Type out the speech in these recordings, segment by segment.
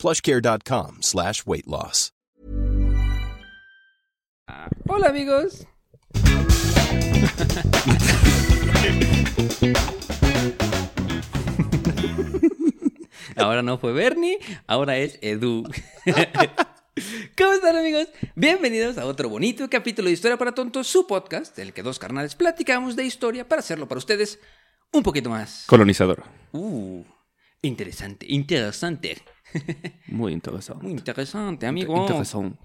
plushcare.com slash weight loss. Hola amigos. ahora no fue Bernie, ahora es Edu. ¿Cómo están amigos? Bienvenidos a otro bonito capítulo de Historia para Tontos, su podcast, en el que dos carnales platicamos de historia para hacerlo para ustedes un poquito más. Colonizador. Uh, interesante, interesante. Muy interesante. Muy interesante, amigo. Interesante.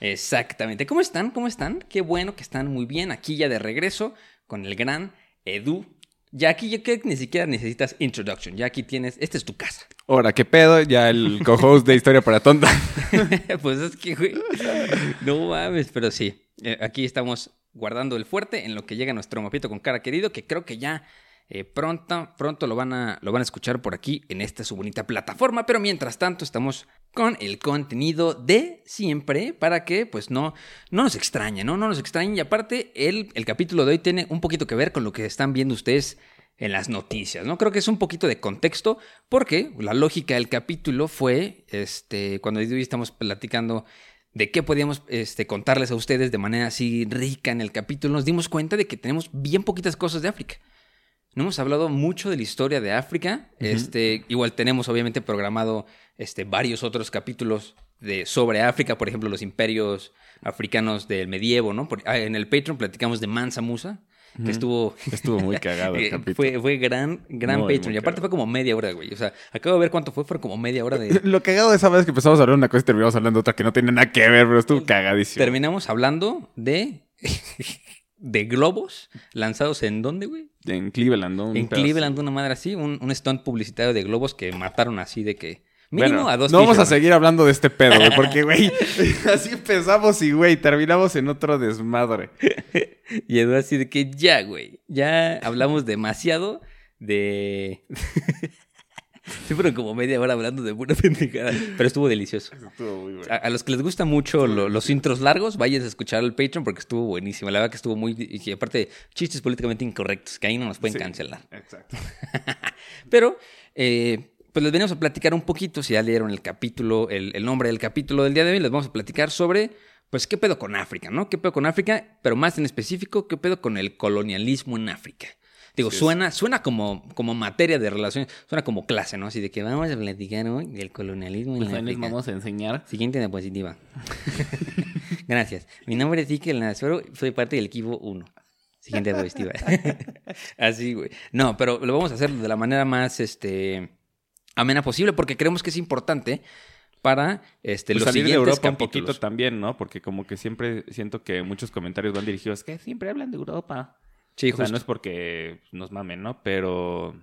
Exactamente. ¿Cómo están? ¿Cómo están? Qué bueno que están muy bien. Aquí ya de regreso con el gran Edu. Ya aquí ya que ni siquiera necesitas introduction. Ya aquí tienes, esta es tu casa. Ahora, ¿qué pedo? Ya el co-host de Historia para Tonta. pues es que, güey, no mames, pero sí. eh, aquí estamos guardando el fuerte en lo que llega nuestro mapito con cara querido, que creo que ya eh, pronto, pronto lo van, a, lo van a escuchar por aquí en esta su bonita plataforma. Pero mientras tanto, estamos con el contenido de siempre para que pues no, no nos extrañe, ¿no? No nos extrañe. Y aparte, el, el capítulo de hoy tiene un poquito que ver con lo que están viendo ustedes en las noticias, ¿no? Creo que es un poquito de contexto porque la lógica del capítulo fue, este, cuando hoy estamos platicando de qué podíamos este, contarles a ustedes de manera así rica en el capítulo, nos dimos cuenta de que tenemos bien poquitas cosas de África. No hemos hablado mucho de la historia de África. Este, igual tenemos obviamente programado este, varios otros capítulos de, sobre África, por ejemplo, los imperios africanos del medievo, ¿no? Por- ah, en el Patreon platicamos de Mansa Musa, que estuvo... Estuvo muy cagado el eh, capítulo. fue, fue gran, gran Muy, Patreon. muy y aparte cagado. fue como media hora, güey. O sea, acabo de ver cuánto fue, fue como media hora de... Lo cagado de esa vez que empezamos a hablar una cosa y terminamos hablando de otra que no tiene nada que ver, pero estuvo cagadísimo. Terminamos hablando de... de globos lanzados en dónde, güey? En Cleveland, ¿no? Un En pedazo. Cleveland, una madre así, un, un stunt publicitario de globos que mataron así de que. Mínimo Bueno, a dos no vamos a seguir hablando de este pedo, güey, porque, güey, así empezamos y, güey, terminamos en otro desmadre. Y Edu así de que ya, güey. Ya hablamos demasiado de. Sí, fueron como media hora hablando de pura pendejada. Pero estuvo delicioso. Estuvo muy bueno. A, a los que les gustan mucho lo- los intros largos, vayan a escuchar el Patreon porque estuvo buenísimo. La verdad que estuvo muy. Y aparte, chistes políticamente incorrectos, que ahí no nos pueden Sí, cancelar. Exacto. Pero, eh, pues les venimos a platicar un poquito, si ya leyeron el capítulo, el, el nombre del capítulo del día de hoy, les vamos a platicar sobre, pues, qué pedo con África, ¿no? ¿Qué pedo con África? Pero más en específico, qué pedo con el colonialismo en África. Digo, suena, suena como, como materia de relaciones, suena como clase, ¿no? Así de que vamos a platicar hoy del colonialismo en Pues África. vamos a enseñar. Siguiente diapositiva. Gracias. Mi nombre es Iker Lanazoro, soy parte del equipo 1. Siguiente diapositiva. Así, güey. No, pero lo vamos a hacer de la manera más este, amena posible porque creemos que es importante para este, Pues los salir de Europa un poquito también, ¿no? Porque como que siempre siento que muchos comentarios van dirigidos que siempre hablan de Europa. Sí, o sea, no es porque nos mamen, ¿no? Pero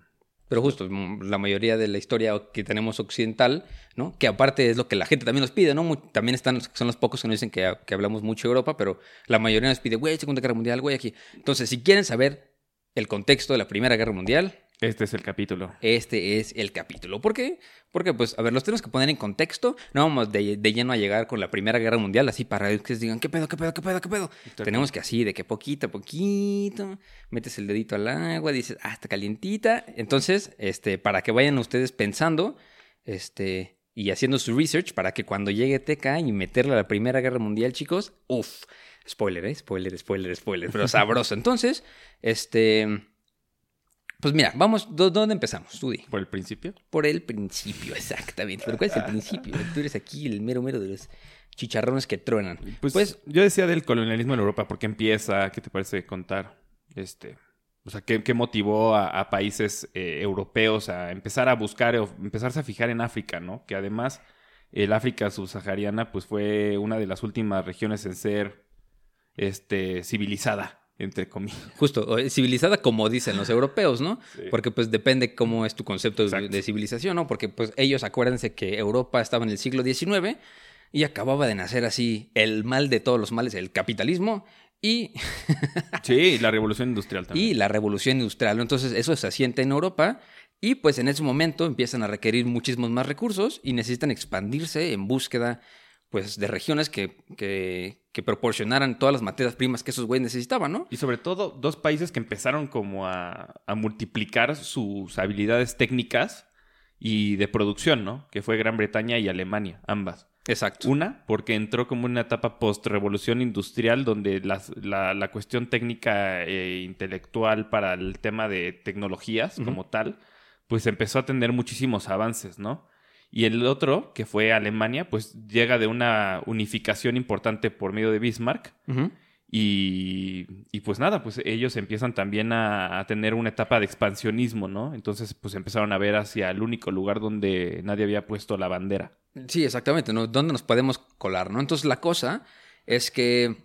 Pero justo, mm, la mayoría de la historia que tenemos occidental, ¿no? Que aparte es lo que la gente también nos pide, ¿no? También están, son los pocos que nos dicen que, que hablamos mucho de Europa, pero la mayoría nos pide, güey, Segunda Guerra Mundial, güey, aquí. Entonces, si quieren saber el contexto de la Primera Guerra Mundial, este es el capítulo. este es el capítulo. ¿Por qué? Porque, pues, a ver, los tenemos que poner en contexto. No vamos de, de lleno a llegar con la Primera Guerra Mundial, así para que digan, ¿qué pedo, qué pedo, qué pedo, qué pedo? Tenemos que así, de que poquito a poquito, metes el dedito al agua, dices, ah, está calientita. Entonces, este, para que vayan ustedes pensando, este, y haciendo su research, para que cuando llegue TK y meterle a la Primera Guerra Mundial, chicos, uff, spoiler, ¿eh? Spoiler, spoiler, spoiler, pero sabroso. Entonces, este... Pues mira, vamos, ¿dó- ¿dónde empezamos? Tú di. Por el principio. Por el principio, exactamente. Pero ¿cuál es el principio? Tú eres aquí el mero mero de los chicharrones que truenan. Pues, Pues, yo decía del colonialismo en Europa, ¿por qué empieza? ¿Qué te parece contar? Este, o sea, ¿qué, qué motivó a, a países eh, europeos a empezar a buscar o empezarse a fijar en África, ¿no? Que además el África subsahariana pues fue una de las últimas regiones en ser este, civilizada, entre comillas. justo, eh, civilizada como dicen los europeos, ¿no? Sí. Porque pues depende cómo es tu concepto de, Exacto. de civilización, ¿no? Porque pues ellos acuérdense que Europa estaba en el siglo XIX, y acababa de nacer así el mal de todos los males, el capitalismo y, Sí, la revolución industrial también. y la revolución industrial. Entonces eso se asienta en Europa y pues en ese momento empiezan a requerir muchísimos más recursos y necesitan expandirse en búsqueda pues de regiones que, que, que proporcionaran todas las materias primas que esos güeyes necesitaban, ¿no? Y sobre todo, dos países que empezaron como a, a multiplicar sus habilidades técnicas y de producción, ¿no? Que fue Gran Bretaña y Alemania, ambas. Exacto. Una, porque entró como una etapa post-revolución industrial donde la, la cuestión técnica e intelectual para el tema de tecnologías como tal, pues empezó a tener muchísimos avances, ¿no? Y el otro, que fue Alemania, pues llega de una unificación importante por medio de Bismarck. Y, y pues nada, pues ellos empiezan también a, a tener una etapa de expansionismo, ¿no? Entonces pues empezaron a ver hacia el único lugar donde nadie había puesto la bandera. Sí, exactamente, ¿no? ¿Dónde nos podemos colar, no? Entonces la cosa es que,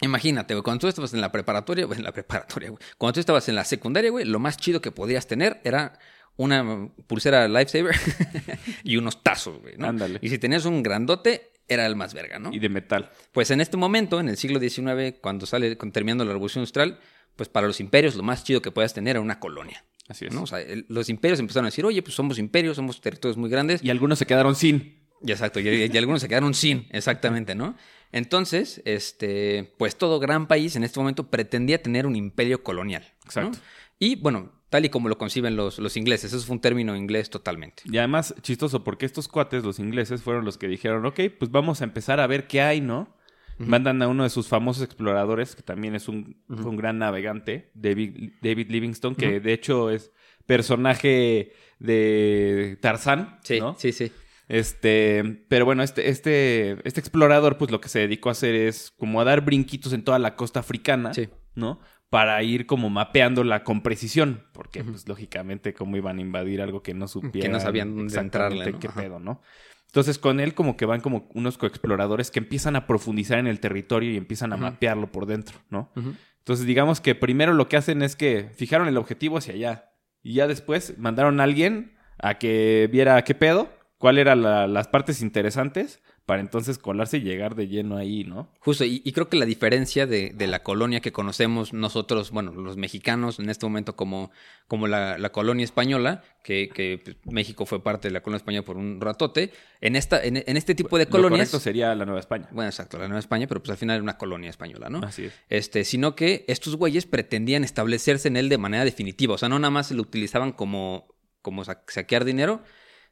imagínate, güey, cuando tú estabas en la preparatoria, güey, en la preparatoria, güey, cuando tú estabas en la secundaria, güey, lo más chido que podías tener era una pulsera Lifesaver y unos tazos, güey, ¿no? Ándale. Y si tenías un grandote, era el más verga, ¿no? Y de metal. Pues en este momento, en el siglo XIX, cuando sale, terminando la Revolución Industrial, pues para los imperios lo más chido que podías tener era una colonia. Así es. ¿no? O sea, el- los imperios empezaron a decir, oye, pues somos imperios, somos territorios muy grandes. Y algunos se quedaron sin. Y exacto, y, y algunos se quedaron sin, exactamente, ¿no? Entonces, este, pues todo gran país en este momento pretendía tener un imperio colonial. ¿no? Exacto. Y bueno, tal y como lo conciben los, los ingleses, eso fue un término inglés totalmente. Y además, chistoso, porque estos cuates, los ingleses, fueron los que dijeron, ok, pues vamos a empezar a ver qué hay, ¿no? Mandan a uno de sus famosos exploradores, que también es un, un gran navegante, David, David Livingstone, que de hecho es personaje de Tarzán, Sí, ¿no? sí, sí. Este, pero bueno, este, este, este explorador, pues lo que se dedicó a hacer es como a dar brinquitos en toda la costa africana, Sí. ¿no? Para ir como mapeándola con precisión, porque pues lógicamente cómo iban a invadir algo que no supieran sabían dónde entrarle, ¿no? qué Ajá. pedo, ¿no? Entonces con él como que van como unos coexploradores que empiezan a profundizar en el territorio y empiezan a mapearlo por dentro, ¿no? Entonces digamos que primero lo que hacen es que fijaron el objetivo hacia allá y ya después mandaron a alguien a que viera qué pedo, cuáles eran la- las partes interesantes para entonces colarse y llegar de lleno ahí, ¿no? Justo, y, y creo que la diferencia de, de la colonia que conocemos nosotros, bueno, los mexicanos en este momento como, como la, la colonia española, que, que, pues, México fue parte de la colonia española por un ratote, en, esta, en, en este tipo de Lo colonias... correcto sería la Nueva España. Bueno, exacto, la Nueva España, pero pues al final era una colonia española, ¿no? Así es. Este, sino que estos güeyes pretendían establecerse en él de manera definitiva. O sea, no nada más lo utilizaban como, como sa- saquear dinero,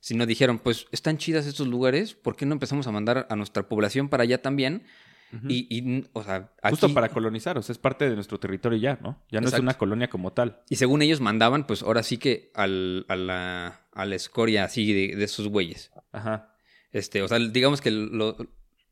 sino dijeron, pues están chidas estos lugares, ¿por qué no empezamos a mandar a nuestra población para allá también? y, y, o sea, Justo para colonizar, o sea, es parte de nuestro territorio ya, ¿no? Ya no Exacto. es una colonia como tal. Y según ellos mandaban, pues ahora sí que al, a, la, a la escoria así de, de esos güeyes. Ajá. Este, o sea, digamos que lo-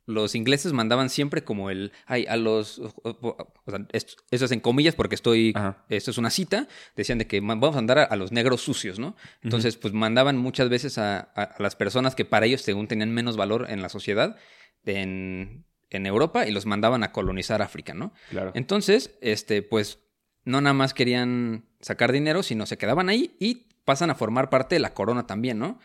los ingleses mandaban siempre como el, ay, a los, o, o- o sea, esto, eso es en comillas porque estoy, Ajá. esto es una cita, decían de que vamos a andar a, a los negros sucios, ¿no? Entonces, pues mandaban muchas veces a, a- a las personas que para ellos, según tenían menos valor en la sociedad, en, en Europa, y los mandaban a colonizar África, ¿no? Claro. Entonces, este, pues, no nada más querían sacar dinero, sino se quedaban ahí y pasan a formar parte de la corona también, ¿no?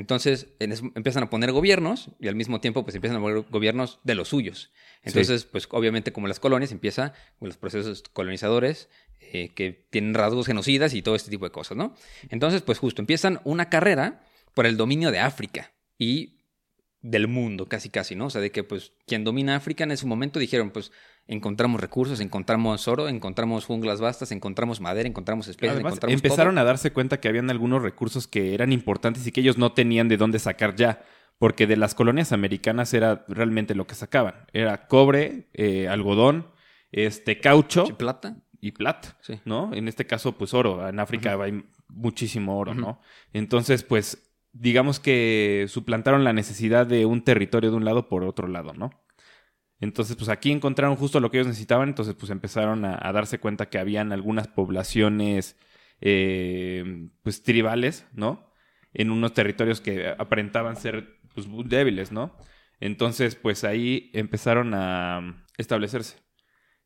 Entonces en es- empiezan a poner gobiernos y al mismo tiempo pues empiezan a poner gobiernos de los suyos. Entonces, pues obviamente como las colonias empieza con los procesos colonizadores eh, que tienen rasgos genocidas y todo este tipo de cosas, ¿no? Entonces, pues justo empiezan una carrera por el dominio de África y del mundo, casi casi, ¿no? O sea, de que pues quien domina África en ese momento dijeron, pues encontramos recursos, encontramos oro, encontramos junglas vastas, encontramos madera, encontramos especies, Además, encontramos empezaron todo. a darse cuenta que habían algunos recursos que eran importantes y que ellos no tenían de dónde sacar ya. Porque de las colonias americanas era realmente lo que sacaban. Era cobre, eh, algodón, este, caucho Sí, plata. y plata, Sí. ¿no? En este caso, pues oro. En África hay muchísimo oro. ¿no? Entonces, pues, digamos que suplantaron la necesidad de un territorio de un lado por otro lado, ¿no? Entonces, pues aquí encontraron justo lo que ellos necesitaban, entonces pues empezaron a, darse cuenta que habían algunas poblaciones, eh, pues tribales, ¿no? En unos territorios que aparentaban ser, pues, débiles, ¿no? Entonces, pues ahí empezaron a establecerse.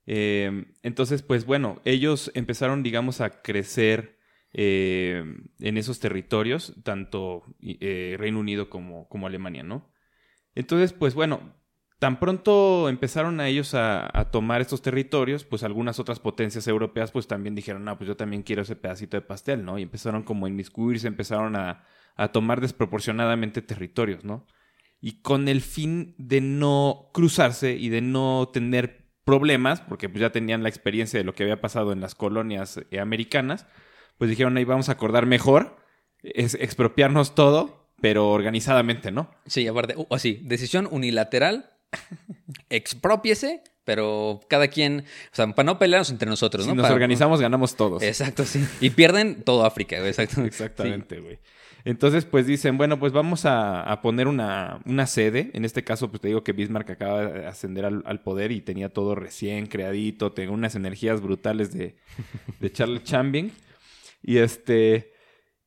Eh, entonces, pues bueno, ellos empezaron, digamos, a crecer eh, en esos territorios, tanto Reino Unido como, como Alemania, ¿no? Entonces, pues bueno, tan pronto empezaron a ellos a, tomar estos territorios, pues algunas otras potencias europeas pues también dijeron, no, pues yo también quiero ese pedacito de pastel, ¿no? Y empezaron como a inmiscuirse, empezaron a, tomar desproporcionadamente territorios, ¿no? Y con el fin de no cruzarse y de no tener problemas, porque pues ya tenían la experiencia de lo que había pasado en las colonias eh, americanas, pues dijeron, ahí vamos a acordar mejor, es expropiarnos todo, pero organizadamente, ¿no? Sí, aparte, o sí, decisión unilateral, expropiese, pero cada quien, o sea, para no pelearnos entre nosotros, Si ¿no? nos Para- organizamos, ganamos todos. Exacto, sí. Y pierden todo África, güey, exacto. Exactamente, güey. Entonces, pues dicen, bueno, pues vamos a, a poner una, una sede. En este caso, pues te digo que Bismarck acaba de ascender al, al poder y tenía todo recién creadito, tenía unas energías brutales de, de Charles Chambing. Y este.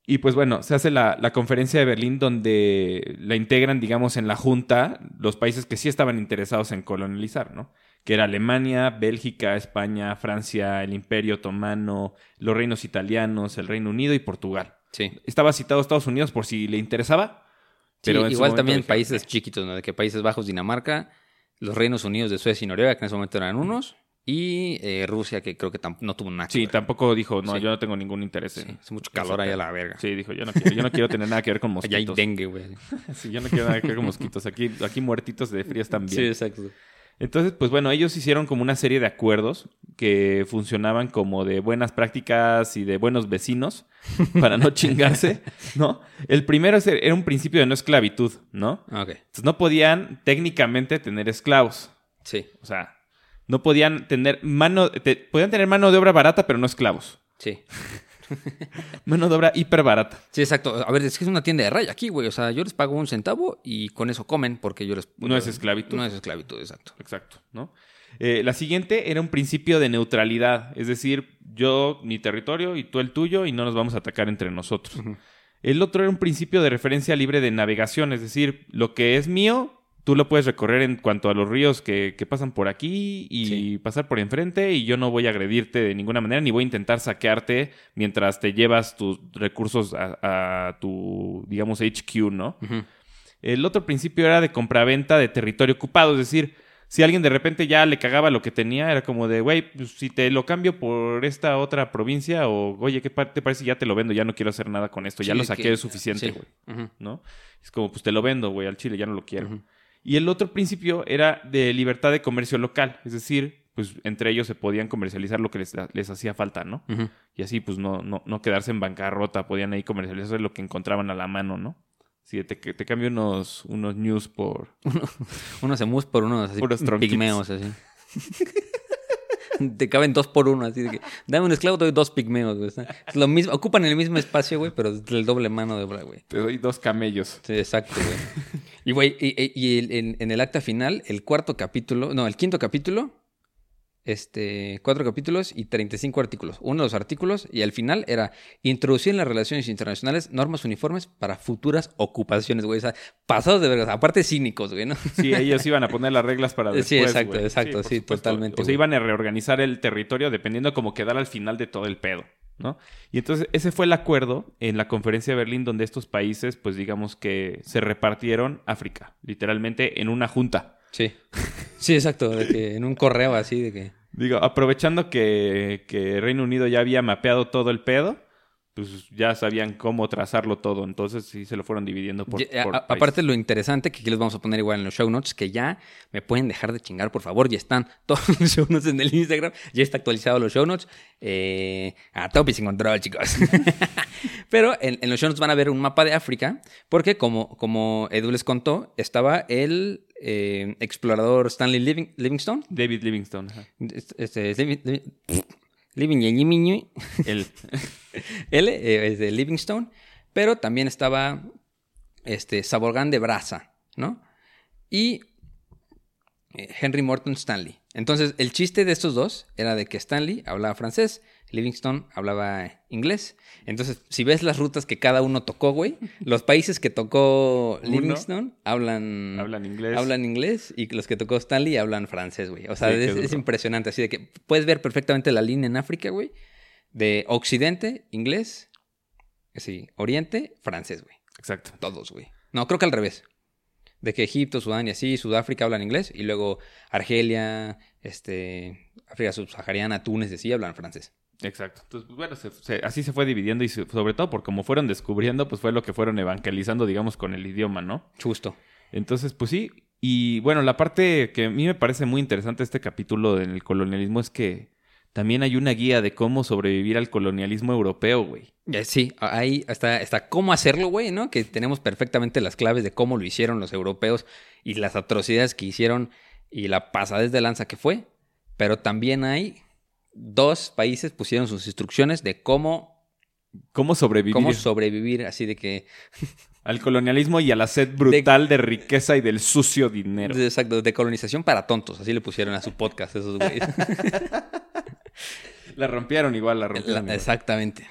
Y pues bueno, se hace la, la conferencia de Berlín donde la integran, digamos, en la Junta los países que sí estaban interesados en colonializar, ¿no? Que era Alemania, Bélgica, España, Francia, el Imperio Otomano, los reinos italianos, el Reino Unido y Portugal. Sí. Estaba citado Estados Unidos por si le interesaba. Pero su igual también países "Eh". chiquitos, ¿no? De que Países Bajos, Dinamarca, los Reinos Unidos de Suecia y Noruega, que en ese momento eran unos, y eh, Rusia, que creo que no tuvo nada. que Sí, ver. tampoco dijo, no, Sí. yo no tengo ningún interés Sí, en... hace mucho calor ahí a la verga. Sí, dijo, yo no quiero, yo no quiero tener nada que ver con Allá hay mosquitos. dengue, güey. Sí, yo no quiero nada que ver con mosquitos. Aquí, aquí muertitos de frío están bien. exacto. Entonces, pues bueno, ellos hicieron como una serie de acuerdos que funcionaban como de buenas prácticas y de buenos vecinos para no chingarse, ¿no? El primero es- era un principio de no esclavitud, ¿no? Ok, Entonces no podían técnicamente tener esclavos. sí, O sea, no podían tener mano, te- podían tener mano de obra barata, pero no esclavos. sí. Mano de obra hiper barata. Sí, exacto. A ver, es que es una tienda de raya aquí, güey. O sea, yo les pago un centavo y con eso comen porque yo les... No es esclavitud. No es esclavitud, exacto. Exacto, ¿no? Eh, la siguiente era un principio de neutralidad, es decir, yo mi territorio y tú el tuyo y no nos vamos a atacar entre nosotros. El otro era un principio de referencia libre de navegación, es decir, lo que es mío, tú lo puedes recorrer en cuanto a los ríos que, que pasan por aquí y Sí. pasar por enfrente y yo no voy a agredirte de ninguna manera ni voy a intentar saquearte mientras te llevas tus recursos a, a tu, digamos, HQ, ¿no? El otro principio era de compraventa de territorio ocupado, es decir, si alguien de repente ya le cagaba lo que tenía, era como de, güey, pues, si te lo cambio por esta otra provincia o, oye, ¿qué te parece? Ya te lo vendo, ya no quiero hacer nada con esto, ya lo saqué que- de suficiente, sí. güey. ¿no? Es como, pues te lo vendo, güey, al chile, ya no lo quiero. Y el otro principio era de libertad de comercio local, es decir, pues entre ellos se podían comercializar lo que les, les hacía falta, ¿no? Y así, pues no, no, no quedarse en bancarrota, podían ahí comercializar lo que encontraban a la mano, ¿no? Sí, te, te cambio unos, unos news por, Unos emus por unos así, Puros tronquitos. pigmeos, así. Te caben dos por uno, así de que dame un esclavo, te doy dos pigmeos, güey. Es lo mismo, ocupan el mismo espacio, güey, pero el doble mano de obra, güey. Te doy dos camellos. Sí, exacto, güey. Y, güey, y, y- en el acta final, el cuarto capítulo, no, el quinto capítulo, este, cuatro capítulos y 35 artículos. Uno de los artículos, y al final era introducir en las relaciones internacionales normas uniformes para futuras ocupaciones, güey. O sea, pasados de vergas, aparte cínicos, güey, ¿no? Sí, ellos iban a poner las reglas para Sí, después, exacto, güey. exacto, por sí, totalmente, O sea, güey. iban a reorganizar el territorio dependiendo como quedara al final de todo el pedo, ¿no? Y entonces ese fue el acuerdo en la conferencia de Berlín donde estos países, pues digamos que se repartieron África, literalmente en una junta. Sí. Sí, exacto, de que en un correo así de que... Digo, aprovechando que, que Reino Unido ya había mapeado todo el pedo, pues ya sabían cómo trazarlo todo. Entonces sí se lo fueron dividiendo por, Ya, por a- países. aparte lo interesante que aquí les vamos a poner igual en los show notes, que ya me pueden dejar de chingar, por favor, ya están todos los show notes en el Instagram, ya está actualizado los show notes, eh, a tope sin control, chicos. Pero en, en los show notes van a ver un mapa de África, porque como, como Edu les contó, estaba el eh, explorador Stanley Living- Livingstone, David Livingstone. ajá. este, este, Living- L eh, es de Livingstone, pero también estaba este, Saborgán de Brasa, ¿no? Y eh, Henry Morton Stanley. Entonces, el chiste de estos dos era de que Stanley hablaba francés, Livingstone hablaba inglés. Entonces, si ves las rutas que cada uno tocó, güey, los países que tocó Uno. Livingstone hablan, hablan inglés. hablan inglés y los que tocó Stanley hablan francés, güey. O sea, Sí, es, impresionante. Así de que puedes ver perfectamente la línea en África, güey. De Occidente, inglés. Sí, Oriente, francés, güey. Exacto. Todos, güey. No, creo que al revés. De que Egipto, Sudán y así, Sudáfrica hablan inglés. Y luego Argelia, este, África subsahariana, Túnez y así hablan francés. Exacto. Entonces, pues, bueno, se- se- así se fue dividiendo y se- sobre todo por como fueron descubriendo, pues fue lo que fueron evangelizando, digamos, con el idioma, ¿no? Justo. Entonces, pues sí. Y bueno, la parte que a mí me parece muy interesante este capítulo en el colonialismo es que también hay una guía de cómo sobrevivir al colonialismo europeo, güey. Ya, Sí, ahí está, está cómo hacerlo, güey, ¿no? Que tenemos perfectamente las claves de cómo lo hicieron los europeos y las atrocidades que hicieron y la pasadez de lanza que fue. Pero también hay dos países pusieron sus instrucciones de cómo, ¿Cómo sobrevivir cómo sobrevivir, así de que, al colonialismo y a la sed brutal de, riqueza y del sucio dinero? exacto, de colonización para tontos, así le pusieron a su podcast esos güeyes. La rompieron igual, la La- rompieron. igual. exactamente.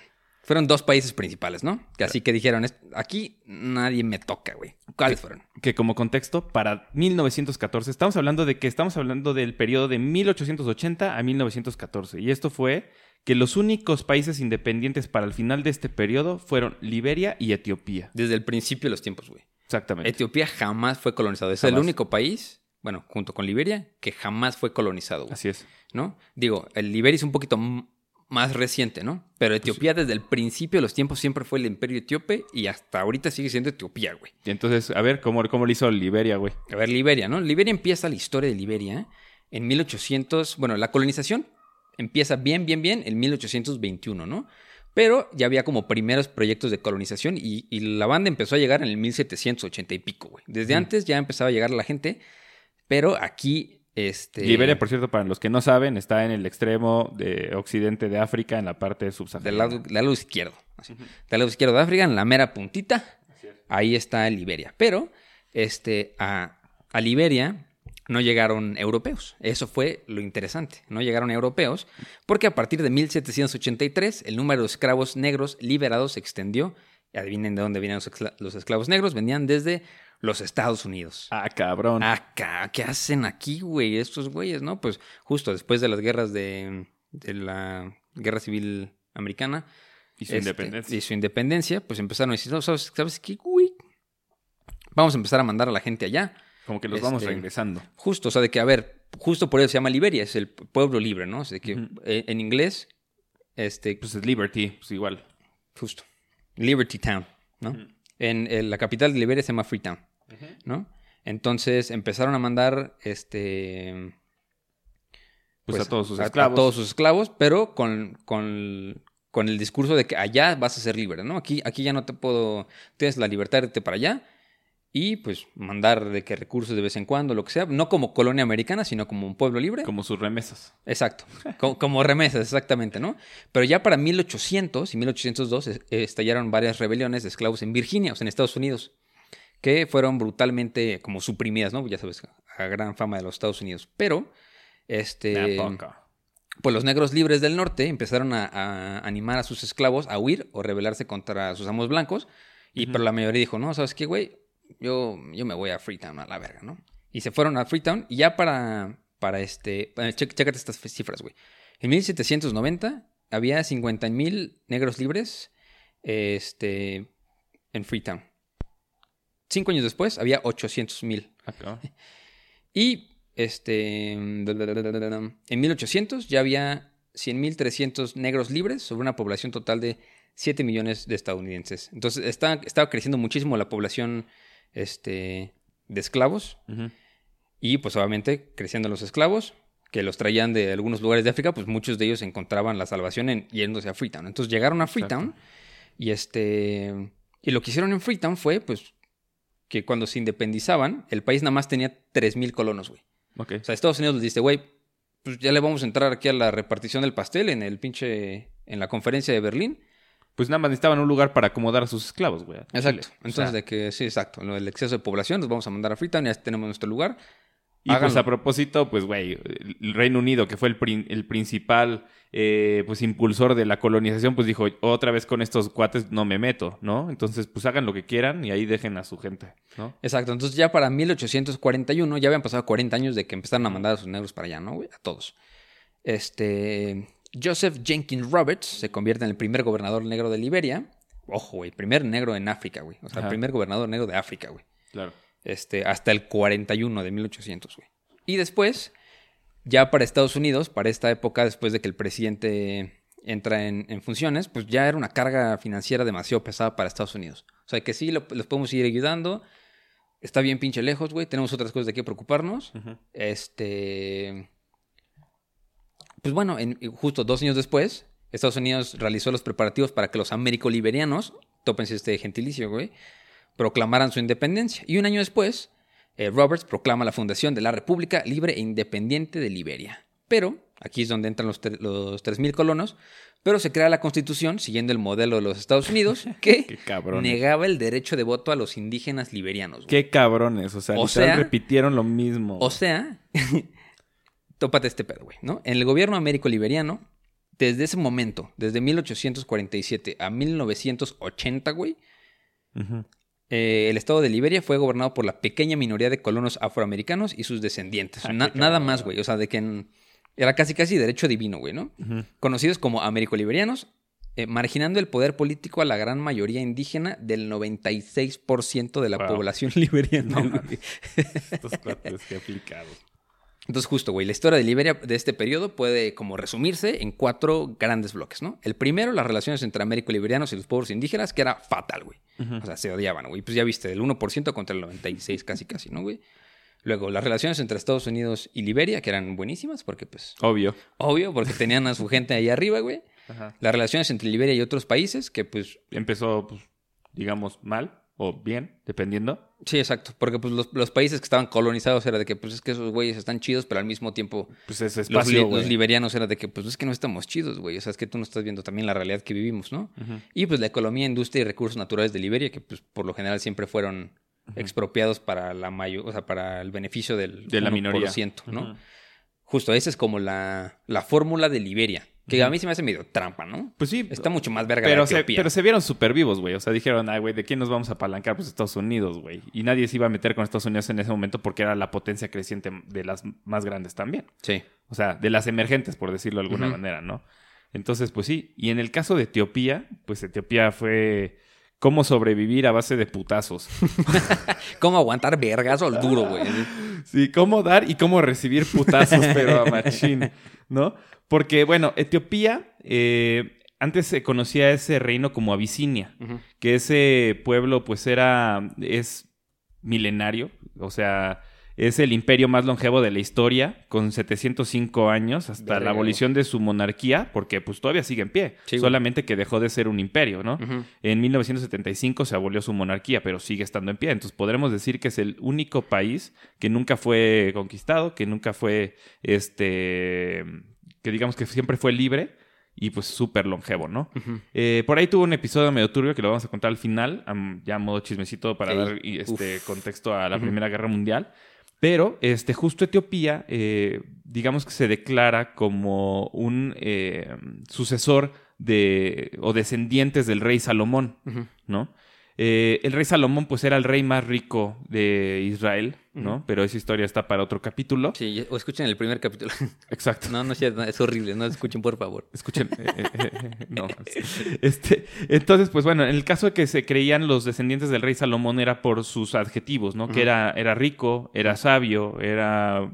Fueron dos países principales, ¿no? Que así que dijeron, "Es- aquí nadie me toca, güey. ¿Cuáles fueron? que como contexto, para 1914, estamos hablando de que estamos hablando del periodo de 1880 a 1914. Y esto fue que los únicos países independientes para el final de este periodo fueron Liberia y Etiopía. Desde el principio de los tiempos, güey. Exactamente. Etiopía jamás fue colonizado. Es el único país, bueno, junto con Liberia, que jamás fue colonizado, güey, Así es. ¿no? Digo, el Liberia es un poquito más reciente, ¿no? Pero Pues Etiopía desde el principio de los tiempos siempre fue el imperio etíope y hasta ahorita sigue siendo Etiopía, güey. Y entonces, a ver, ¿cómo, cómo lo hizo Liberia, güey? A ver, Liberia, ¿no? Liberia empieza la historia de Liberia en 1800, bueno, la colonización empieza bien, bien, bien en 1821, ¿no? Pero ya había como primeros proyectos de colonización y, y la banda empezó a llegar en el 1780 y pico, güey. Desde Mm. antes ya empezaba a llegar la gente, pero aquí, este... Liberia, por cierto, para los que no saben, está en el extremo de occidente de África, en la parte Del subsahariana. lado, del lado izquierdo. así. Del lado izquierdo de África, en la mera puntita. Ahí está Liberia. Pero este, a, a Liberia no llegaron europeos. Eso fue lo interesante. No llegaron europeos porque a partir de 1783 el número de esclavos negros liberados se extendió. Adivinen de dónde vienen los, escla- los esclavos negros. Venían desde los Estados Unidos. Ah, cabrón. Acá, ¿qué hacen aquí, güey? Estos güeyes, ¿no? Pues justo después de las guerras de, de la Guerra Civil Americana. y su este, independencia. Y su independencia, pues empezaron a decir, no, ¿sabes, ¿sabes qué, güey? Vamos a empezar a mandar a la gente allá. Como que los vamos este, regresando. Justo, o sea, de que, a ver, justo por eso se llama Liberia, es el pueblo libre, ¿no? O sea, que Ujú. eh, en inglés, este, Pues es Liberty, pues igual. justo, Liberty Town, ¿no? En, en la capital de Liberia se llama Freetown, ¿no? Entonces empezaron a mandar, este... Pues, a todos sus a- esclavos. A, todos sus esclavos, pero con, con, con el discurso de que allá vas a ser libre, ¿no? Aquí, aquí ya no te puedo, tienes la libertad de irte para allá y pues mandar de que recursos de vez en cuando, lo que sea, no como colonia americana, sino como un pueblo libre. Como sus remesas. Exacto, como, como remesas, exactamente, ¿no? Pero ya para 1800 y 1802 es- estallaron varias rebeliones de esclavos en Virginia, o sea, en Estados Unidos, que fueron brutalmente como suprimidas, ¿no? Ya sabes, a gran fama de los Estados Unidos. Pero, este, pues los negros libres del norte empezaron a, a animar a sus esclavos a huir o rebelarse contra sus amos blancos. Y Ujú. pero la mayoría dijo, no, ¿sabes qué, güey? Yo, yo me voy a Freetown a la verga, ¿no? Y se fueron a Freetown y ya para, para este... eh, che- Chécate estas cifras, güey. En 1790 había 50 mil negros libres este, en Freetown. Cinco años después había 800 mil. Y este, en 1800 ya había 100.300 negros libres sobre una población total de 7 millones de estadounidenses. Entonces está, estaba creciendo muchísimo la población este, de esclavos y pues obviamente creciendo los esclavos que los traían de algunos lugares de África, pues muchos de ellos encontraban la salvación en, yéndose a Freetown. Entonces llegaron a Freetown y este y lo que hicieron en Freetown fue pues que cuando se independizaban, el país nada más tenía 3000 colonos, güey. O sea, Estados Unidos les dice, güey, pues ya le vamos a entrar aquí a la repartición del pastel en el pinche en la conferencia de Berlín. Pues nada más necesitaban un lugar para acomodar a sus esclavos, güey. Exacto. O Entonces, sea, de que sí, exacto. Lo del exceso de población, los vamos a mandar a Freetown, ya tenemos nuestro lugar. Y pues a propósito, pues güey, el Reino Unido, que fue el, prin- el principal eh, pues impulsor de la colonización, pues dijo, otra vez con estos cuates no me meto, ¿no? Entonces, pues hagan lo que quieran y ahí dejen a su gente, ¿no? Exacto. Entonces, ya para 1841, ya habían pasado 40 años de que empezaron a mandar a sus negros para allá, ¿no, güey? A todos. Este. Joseph Jenkins Roberts se convierte en el primer gobernador negro de Liberia. Ojo, güey, primer negro en África, güey. O sea, el primer gobernador negro de África, güey. Claro. este, hasta el 41 de 1800, güey. Y después, ya para Estados Unidos, para esta época, después de que el presidente entra en, en funciones, pues ya era una carga financiera demasiado pesada para Estados Unidos. O sea, que sí, lo- los podemos seguir ayudando. Está bien pinche lejos, güey. Tenemos otras cosas de qué preocuparnos. Este... Pues bueno, en- justo dos años después, Estados Unidos realizó los preparativos para que los americoliberianos, tópense este gentilicio, güey, proclamaran su independencia. Y un año después, eh, Roberts proclama la fundación de la República Libre e Independiente de Liberia. Pero, aquí es donde entran los, los 3.000 colonos, pero se crea la constitución siguiendo el modelo de los Estados Unidos que negaba el derecho de voto a los indígenas liberianos. güey. Qué cabrones. O sea, O literal sea- repitieron lo mismo. O sea, tópate este pedo, güey, ¿no? En el gobierno américo-liberiano, desde ese momento, desde 1847 a 1980, güey, eh, el estado de Liberia fue gobernado por la pequeña minoría de colonos afroamericanos y sus descendientes. Ah, Na- nada más, güey. O sea, de que en- era casi casi derecho divino, güey, ¿no? Conocidos como americoliberianos, eh, marginando el poder político a la gran mayoría indígena del 96% de la Wow. población liberiana. No. Estos cuates, qué aplicados. Entonces, justo, güey, la historia de Liberia de este periodo puede como resumirse en cuatro grandes bloques, ¿no? El primero, las relaciones entre américo-liberianos y los pueblos indígenas, que era fatal, güey. O sea, se odiaban, güey. Pues ya viste, del 1% contra el 96 casi, casi, ¿no, güey? Luego, las relaciones entre Estados Unidos y Liberia, que eran buenísimas, porque pues, Obvio. obvio, porque tenían a su gente ahí arriba, güey. Ajá. Las relaciones entre Liberia y otros países, que pues, Empezó, pues, digamos, mal o bien, dependiendo. sí, exacto. Porque pues los, los países que estaban colonizados era de que pues es que esos güeyes están chidos, pero al mismo tiempo Pues ese los, espacio, liberianos era de que, pues es que no estamos chidos, güey. O sea, es que tú no estás viendo también la realidad que vivimos, ¿no? Y pues la economía, industria y recursos naturales de Liberia, que pues por lo general siempre fueron expropiados para la mayor, o sea, para el beneficio del De la minoría. 1%, ¿no? Justo, esa es como la, la fórmula de Liberia. Que a mí se me hace medio trampa, ¿no? Pues sí. Está mucho más verga Pero la se, pero se vieron súper vivos, güey. O sea, dijeron, ay, güey, ¿de quién nos vamos a apalancar? Pues Estados Unidos, güey. Y nadie se iba a meter con Estados Unidos en ese momento porque era la potencia creciente de las más grandes también. Sí. O sea, de las emergentes, por decirlo de alguna manera, ¿no? Entonces, pues sí. Y en el caso de Etiopía, pues Etiopía fue cómo sobrevivir a base de putazos. ¿Cómo aguantar vergas o el duro, güey? Sí, cómo dar y cómo recibir putazos, pero a machín, ¿no? Porque, bueno, Etiopía, eh, antes se conocía ese reino como Abisinia, que ese pueblo, pues era, es milenario, o sea, es el imperio más longevo de la historia, con 705 años, hasta Verga. la abolición de su monarquía, porque pues todavía sigue en pie, Sí, solamente que dejó de ser un imperio, ¿no? En 1975 se abolió su monarquía, pero sigue estando en pie. Entonces podremos decir que es el único país que nunca fue conquistado, que nunca fue, este, que digamos que siempre fue libre y pues súper longevo, ¿no? Eh, por ahí tuvo un episodio medio turbio que lo vamos a contar al final, ya a modo chismecito para Sí. dar este, Uf. contexto a la. Primera Guerra Mundial. Pero este, justo Etiopía, eh, digamos que se declara como un eh, sucesor de, o descendientes del rey Salomón. ¿no? Eh, el rey Salomón, pues, era el rey más rico de Israel, ¿no? Pero esa historia está para otro capítulo. Sí, o escuchen el primer capítulo. Exacto. No, no es es horrible, no escuchen, por favor. Escuchen. eh, eh, eh, no. Este, entonces, pues bueno, en el caso de que se creían los descendientes del rey Salomón era por sus adjetivos, ¿no? Que era, era rico, era sabio, era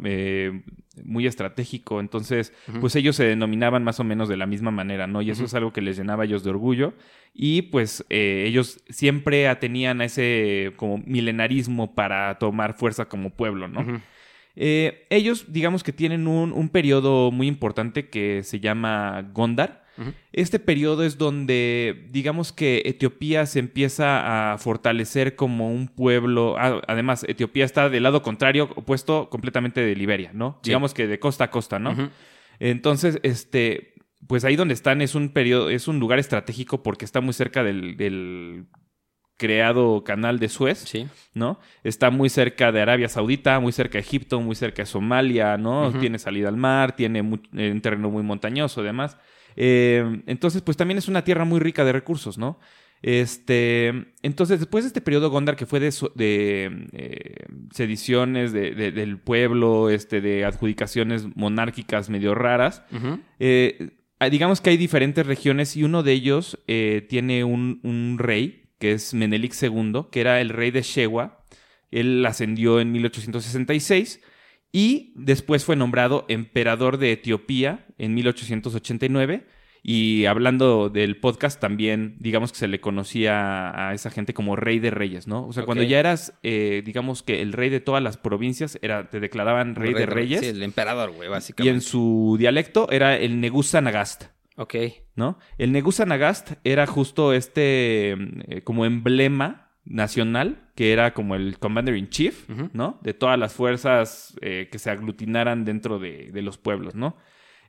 muy estratégico. Entonces, pues ellos se denominaban más o menos de la misma manera, ¿no? Y eso es algo que les llenaba a ellos de orgullo. Y pues eh, ellos siempre tenían ese como milenarismo para tomar fuerza como pueblo, ¿no? Eh, ellos, digamos que tienen un, un periodo muy importante que se llama Gondar. Este periodo es donde, digamos que Etiopía se empieza a fortalecer como un pueblo. Además, Etiopía está del lado contrario, opuesto completamente de Liberia, ¿no? Sí. Digamos que de costa a costa, ¿no? Entonces, este, pues ahí donde están es un periodo, es un lugar estratégico porque está muy cerca del, del creado canal de Suez. Sí. ¿no? Está muy cerca de Arabia Saudita, muy cerca de Egipto, muy cerca de Somalia, ¿no? Tiene salida al mar, tiene eh, un terreno muy montañoso, además. Eh, entonces, pues también es una tierra muy rica de recursos, ¿no? Este, entonces, después de este periodo Gondar que fue de, eh, sediciones de- de- del pueblo, este, de adjudicaciones monárquicas medio raras, eh, digamos que hay diferentes regiones y uno de ellos eh, tiene un, un rey, que es Menelik II, que era el rey de Shewa, Él ascendió en 1866 y después fue nombrado emperador de Etiopía en 1889 y hablando del podcast, también, digamos que se le conocía a esa gente como rey de reyes, ¿no? O sea, cuando ya eras, eh, digamos que el rey de todas las provincias, era, te declaraban rey, de reyes. Sí, el emperador, güey, y básicamente. en su dialecto era el Negusa Nagast, Ok. ¿no? El Negusa Nagast era justo este eh, como emblema nacional, que era como el Commander in Chief. ¿no? De todas las fuerzas eh, que se aglutinaran dentro de, de los pueblos, ¿no?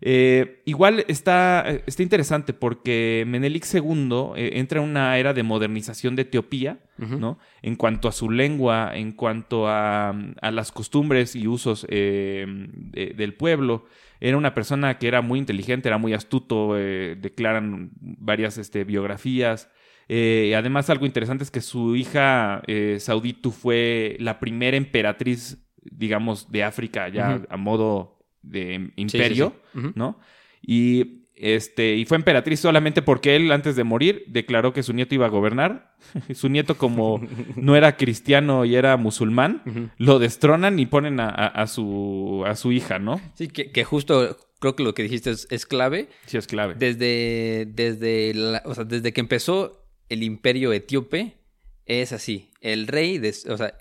Eh, igual está, eh, está interesante porque Menelik II eh, entra en una era de modernización de Etiopía. ¿no? En cuanto a su lengua, en cuanto a, a las costumbres y usos eh, de- del pueblo. Era una persona que era muy inteligente, era muy astuto, declaran varias este, biografías. Eh, además, algo interesante es que su hija eh, Sauditu fue la primera emperatriz, digamos, de África, ya a modo de Sí, sí, imperio. ¿no? Y, este, y fue emperatriz solamente porque él, antes de morir, declaró que su nieto iba a gobernar. su nieto, como no era cristiano y era musulmán, lo destronan y ponen a, a- a su, a su hija, ¿no? Sí, que, que justo creo que lo que dijiste es, es clave. Sí, es clave. Desde, desde, la- o sea, desde que empezó el imperio etíope, es así. El rey de, o sea,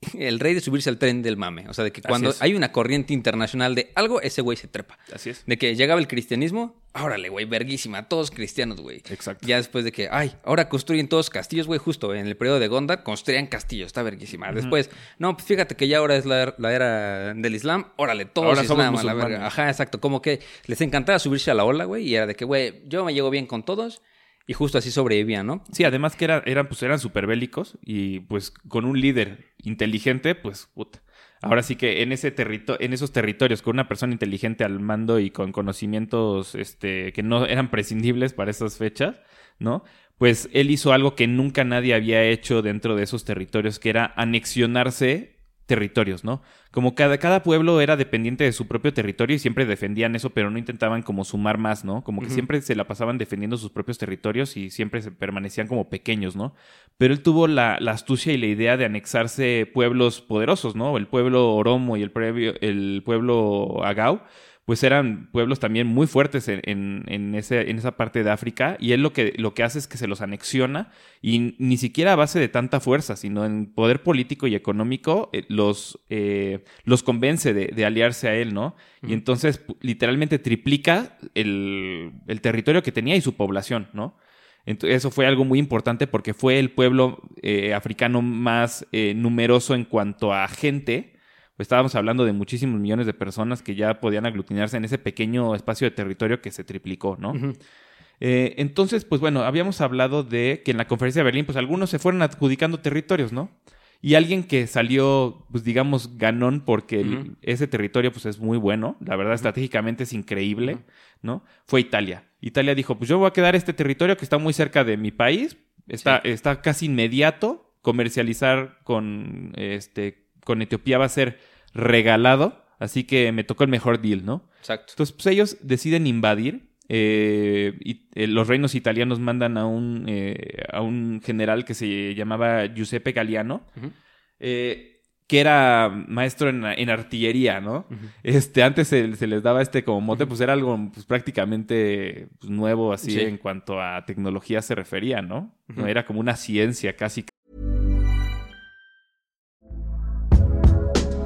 el rey de subirse al tren del mame. O sea, de que cuando hay una corriente internacional de algo, ese güey se trepa. Así es. De que llegaba el cristianismo, órale, güey, verguísima, todos cristianos, güey. Exacto. Ya después de que, ay, ahora construyen todos castillos, güey, justo en el periodo de Gondar construían castillos, está verguísima. Después, no, pues fíjate que ya ahora es la, la era del Islam, órale, todos Ahora somos a la verga. Ajá, exacto, como que les encantaba subirse a la ola, güey, y era de que, güey, yo me llevo bien con todos, y justo así sobrevivían, ¿no? Sí, además que era- eran, pues, eran súper bélicos y pues con un líder inteligente, pues puta. Ahora sí que en ese territorio, en esos territorios, con una persona inteligente al mando y con conocimientos este, que no eran prescindibles para esas fechas, ¿no? Pues él hizo algo que nunca nadie había hecho dentro de esos territorios, que era anexionarse territorios, ¿no? Como cada, cada pueblo era dependiente de su propio territorio y siempre defendían eso, pero no intentaban como sumar más, ¿no? Como que siempre se la pasaban defendiendo sus propios territorios y siempre se permanecían como pequeños, ¿no? Pero él tuvo la, la astucia y la idea de anexarse pueblos poderosos, ¿no? El pueblo Oromo y el, previo- el pueblo Agau, pues eran pueblos también muy fuertes en, en, en ese, en esa parte de África y él lo que, lo que hace es que se los anexiona y ni siquiera a base de tanta fuerza, sino en poder político y económico eh, los, eh, los convence de, de aliarse a él, ¿no? Y entonces literalmente triplica el, el territorio que tenía y su población, ¿no? Eso fue algo muy importante porque fue el pueblo eh, africano más eh, numeroso en cuanto a gente. Pues estábamos hablando de muchísimos millones de personas que ya podían aglutinarse en ese pequeño espacio de territorio que se triplicó, ¿no? Eh, entonces, pues bueno, habíamos hablado de que en la conferencia de Berlín, pues algunos se fueron adjudicando territorios, ¿no? Y alguien que salió, pues digamos, ganón porque ese territorio, pues es muy bueno, la verdad, estratégicamente es increíble, ¿no? Fue Italia. Italia dijo, pues yo voy a quedar este territorio que está muy cerca de mi país, está, está casi inmediato, comercializar con, este, con Etiopía va a ser regalado, así que me tocó el mejor deal, ¿no? Exacto. Entonces, pues ellos deciden invadir. eh, y, eh, los reinos italianos mandan a un, eh, a un general que se llamaba Giuseppe Galliano, Ujú. eh, que era maestro en, en artillería, ¿no? Este, antes se, se les daba este como mote, pues era algo pues, prácticamente pues, nuevo así Sí. en cuanto a tecnología se refería, ¿no? No, Era como una ciencia casi.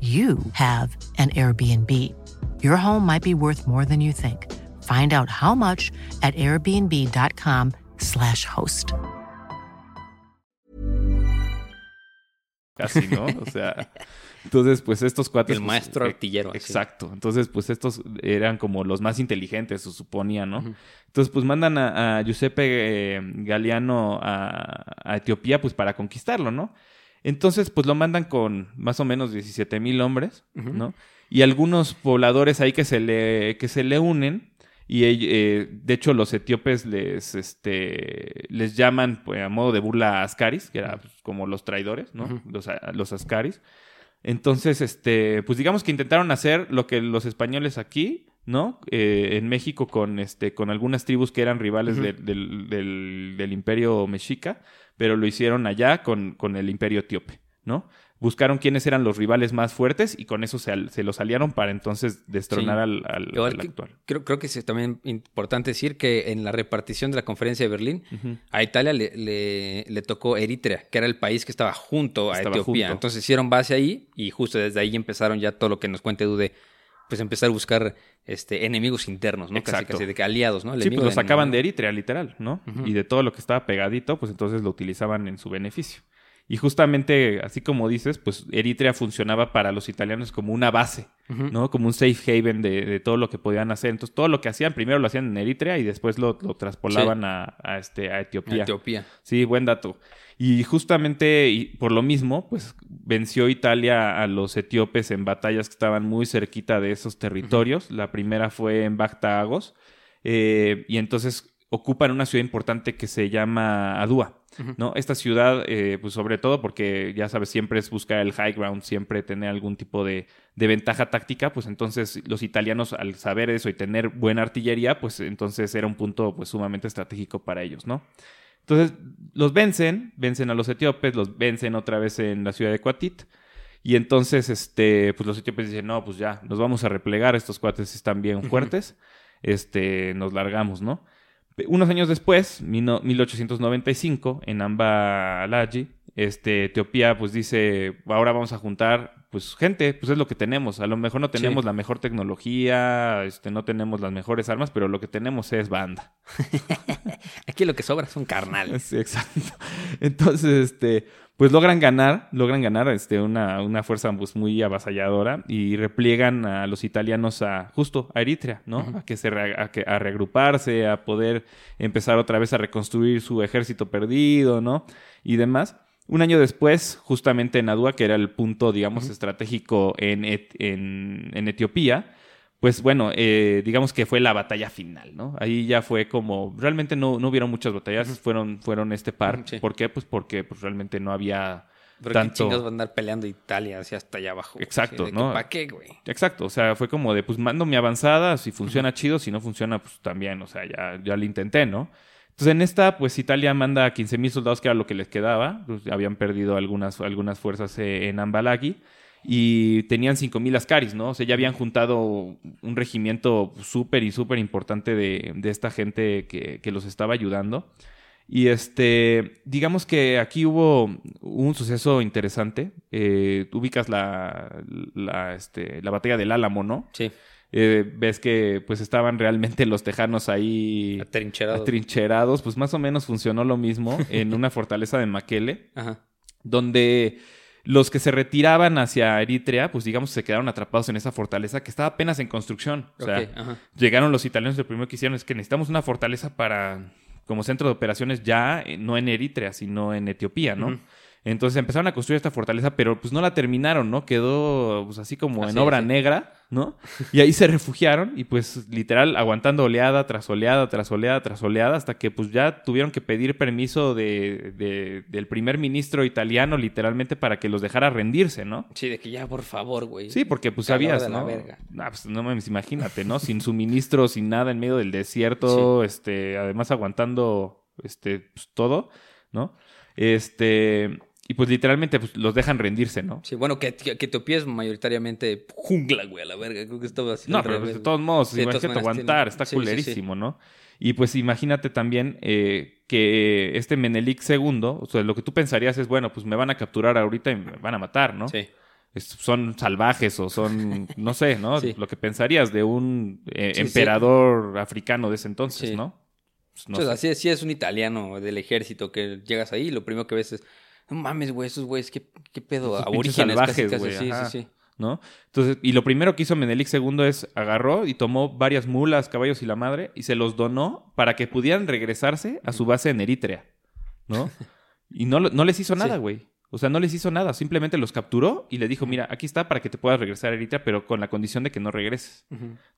you have an Airbnb. Your home might be worth more than you think. Find out how much at airbnb.com/slash host. Casi, ¿no? O sea, entonces, pues estos cuates. El pues, maestro eh, artillero, así. Exacto. Entonces, pues estos eran como los más inteligentes, se suponía, ¿no? Entonces, pues mandan a, a Giuseppe eh, Galeano a, a Etiopía, pues para conquistarlo, ¿no? Entonces, pues lo mandan con más o menos 17 mil hombres, ¿no? Y algunos pobladores ahí que se le, que se le unen. Y eh, de hecho los etíopes les, este, les llaman pues, a modo de burla ascaris, que era pues, como los traidores, ¿no? los, los ascaris. Entonces, este, pues digamos que intentaron hacer lo que los españoles aquí, ¿no? Eh, en México con, este, con algunas tribus que eran rivales del, del, del, imperio mexica, pero lo hicieron allá con, con el imperio etíope, ¿no? Buscaron quiénes eran los rivales más fuertes y con eso se, se los aliaron para entonces destronar al, al, actual. Creo, creo que es también importante decir que en la repartición de la conferencia de Berlín, a Italia le, le, tocó Eritrea, que era el país que estaba junto a Etiopía. Entonces hicieron base ahí y justo desde ahí empezaron ya todo lo que nos cuente Dude pues empezar a buscar este, enemigos internos, ¿no? Casi, casi de que aliados, ¿no? sí, pues lo sacaban de Eritrea, literal, ¿no? Y de todo lo que estaba pegadito, pues entonces lo utilizaban en su beneficio. Y justamente, así como dices, pues Eritrea funcionaba para los italianos como una base, ¿no? Como un safe haven de, todo lo que podían hacer. Entonces, todo lo que hacían, primero lo hacían en Eritrea y después lo, lo traspolaban a, este, a Etiopía. Etiopía. Sí, buen dato. Y justamente y por lo mismo, pues venció Italia a los etíopes en batallas que estaban muy cerquita de esos territorios. La primera fue en Bactagos. Eh, y entonces ocupan una ciudad importante que se llama Adua. ¿no? Esta ciudad, eh, pues sobre todo porque ya sabes, siempre es buscar el high ground, siempre tener algún tipo de, de, ventaja táctica, pues entonces los italianos al saber eso y tener buena artillería, pues entonces era un punto pues sumamente estratégico para ellos, ¿no? Entonces los vencen, vencen a los etíopes, los vencen otra vez en la ciudad de Cuatit. Y entonces, este, pues los etíopes dicen, no, pues ya, nos vamos a replegar, estos cuates están bien fuertes, este, nos largamos, ¿no? Unos años después, 1895, en Amba Alaji, este, Etiopía pues dice, ahora vamos a juntar pues gente, pues es lo que tenemos. A lo mejor no tenemos la mejor tecnología, este, no tenemos las mejores armas, pero lo que tenemos es banda. Aquí lo que sobra son carnales. Sí, exacto. Entonces, este, pues logran ganar, logran ganar este, una, una fuerza pues, muy avasalladora y repliegan a los italianos a justo a Eritrea, ¿no? A que se a, que, a reagruparse, a poder empezar otra vez a reconstruir su ejército perdido, ¿no? Y demás. Un año después, justamente en Adua, que era el punto, digamos, estratégico en, en, Etiopía, pues bueno, eh, digamos que fue la batalla final, ¿no? Ahí ya fue como, realmente no, no hubieron muchas batallas, fueron, fueron este par. ¿Por qué? Pues porque pues, realmente no había Pero tanto... ¿qué chingados van a andar peleando Italia hacia hasta allá abajo? Exacto, ¿no? ¿Para qué, güey? Exacto, o sea, fue como de, pues mando mi avanzada, si funciona chido, si no funciona, pues también, o sea, ya, ya lo intenté, ¿no? Entonces en esta, pues Italia manda a 15.000 soldados, que era lo que les quedaba. Pues, habían perdido algunas, algunas fuerzas eh, en Ambalagi. Y tenían 5.000 ascaris, ¿no? O sea, ya habían juntado un regimiento súper y súper importante de, de, esta gente que, que, los estaba ayudando. Y este, digamos que aquí hubo un suceso interesante. Eh, ubicas la, la, este, la batalla del Álamo, ¿no? Sí. Eh, ves que pues estaban realmente los tejanos ahí atrincherados. pues más o menos funcionó lo mismo en una fortaleza de Maquele, donde los que se retiraban hacia Eritrea, pues digamos se quedaron atrapados en esa fortaleza que estaba apenas en construcción. O sea, llegaron los italianos, lo primero que hicieron es que necesitamos una fortaleza para como centro de operaciones ya, eh, no en Eritrea, sino en Etiopía, ¿no? Entonces empezaron a construir esta fortaleza, pero pues no la terminaron, ¿no? Quedó pues así como en obra negra, ¿no? Y ahí se refugiaron y pues literal aguantando oleada tras oleada, tras oleada, tras oleada, hasta que pues ya tuvieron que pedir permiso de, del primer ministro italiano literalmente para que los dejara rendirse, ¿no? Sí, de que ya por favor, güey. Sí, porque pues sabías, ¿no? Ah, pues no me imagínate, ¿no? sin suministro, sin nada en medio del desierto, este, además aguantando este pues, todo, ¿no? Este, y pues literalmente pues, los dejan rendirse, ¿no? Sí, bueno, que, que, Etiopía es mayoritariamente jungla, güey, a la verga. Creo que estaba así. No, pero pues, de todos modos, imagínate aguantar, está culerísimo, ¿no? Y pues imagínate también eh, que este Menelik II, o sea, lo que tú pensarías es, bueno, pues me van a capturar ahorita y me van a matar, ¿no? Sí. son salvajes o son, no sé, ¿no? Lo que pensarías de un eh, emperador africano de ese entonces, ¿no? Pues, no Entonces, así, es un italiano del ejército que llegas ahí y lo primero que ves es no mames, güey, esos güeyes, ¿qué, qué pedo? Aborígenes, salvajes, casi, casi. Sí, sí, sí. ¿no? Entonces, y lo primero que hizo Menelik II es agarró y tomó varias mulas, caballos y la madre y se los donó para que pudieran regresarse a su base en Eritrea, ¿no? Y no, no les hizo nada, güey. O sea, no les hizo nada, simplemente los capturó y le dijo, mira, aquí está para que te puedas regresar a Eritrea, pero con la condición de que no regreses,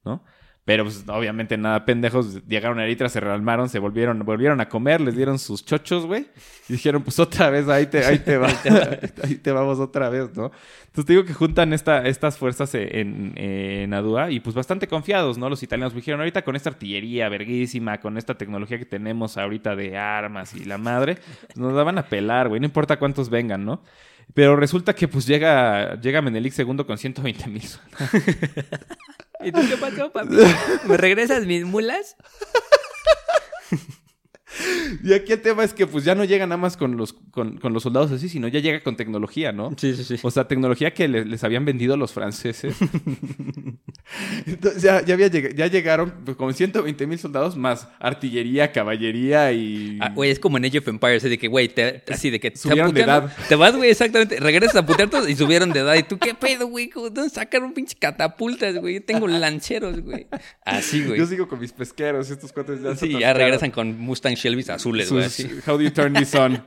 ¿no? Pero pues obviamente nada, pendejos, llegaron a Eritrea, se realmaron, se volvieron, volvieron a comer, les dieron sus chochos, güey. Y dijeron, pues otra vez, ahí te, ahí te, va, ahí te vamos otra vez, ¿no? Entonces te digo que juntan esta, estas fuerzas en, en Adua y pues bastante confiados, ¿no? Los italianos dijeron, ahorita con esta artillería verguísima, con esta tecnología que tenemos ahorita de armas y la madre, pues, nos la van a pelar, güey, no importa cuántos vengan, ¿no? Pero resulta que pues llega, llega Menelik II con 120 mil ¿Y tú qué pasó, papi? ¿Me regresas mis mulas? Y aquí el tema es que pues ya no llega nada más con los, con, con los soldados así, sino ya llega con tecnología, ¿no? Sí, sí, sí. O sea, tecnología que le- les habían vendido los franceses. Entonces ya, ya, había lleg- ya llegaron pues, con 120 mil soldados más artillería, caballería y... Ah, güey, es como en Age of Empires, así de que, güey, te- así de que te Subieron de putean, edad. Te vas, güey, exactamente, regresas a putear todos y subieron de edad. ¿Y tú qué pedo, güey? ¿Cómo ¿Dónde sacaron pinches catapultas, güey? Yo tengo lancheros, güey. Así, güey. Yo sigo con mis pesqueros, estos cuates ya Sí, ya regresan con Mustang Shelby's azules, güey. How do you turn this on?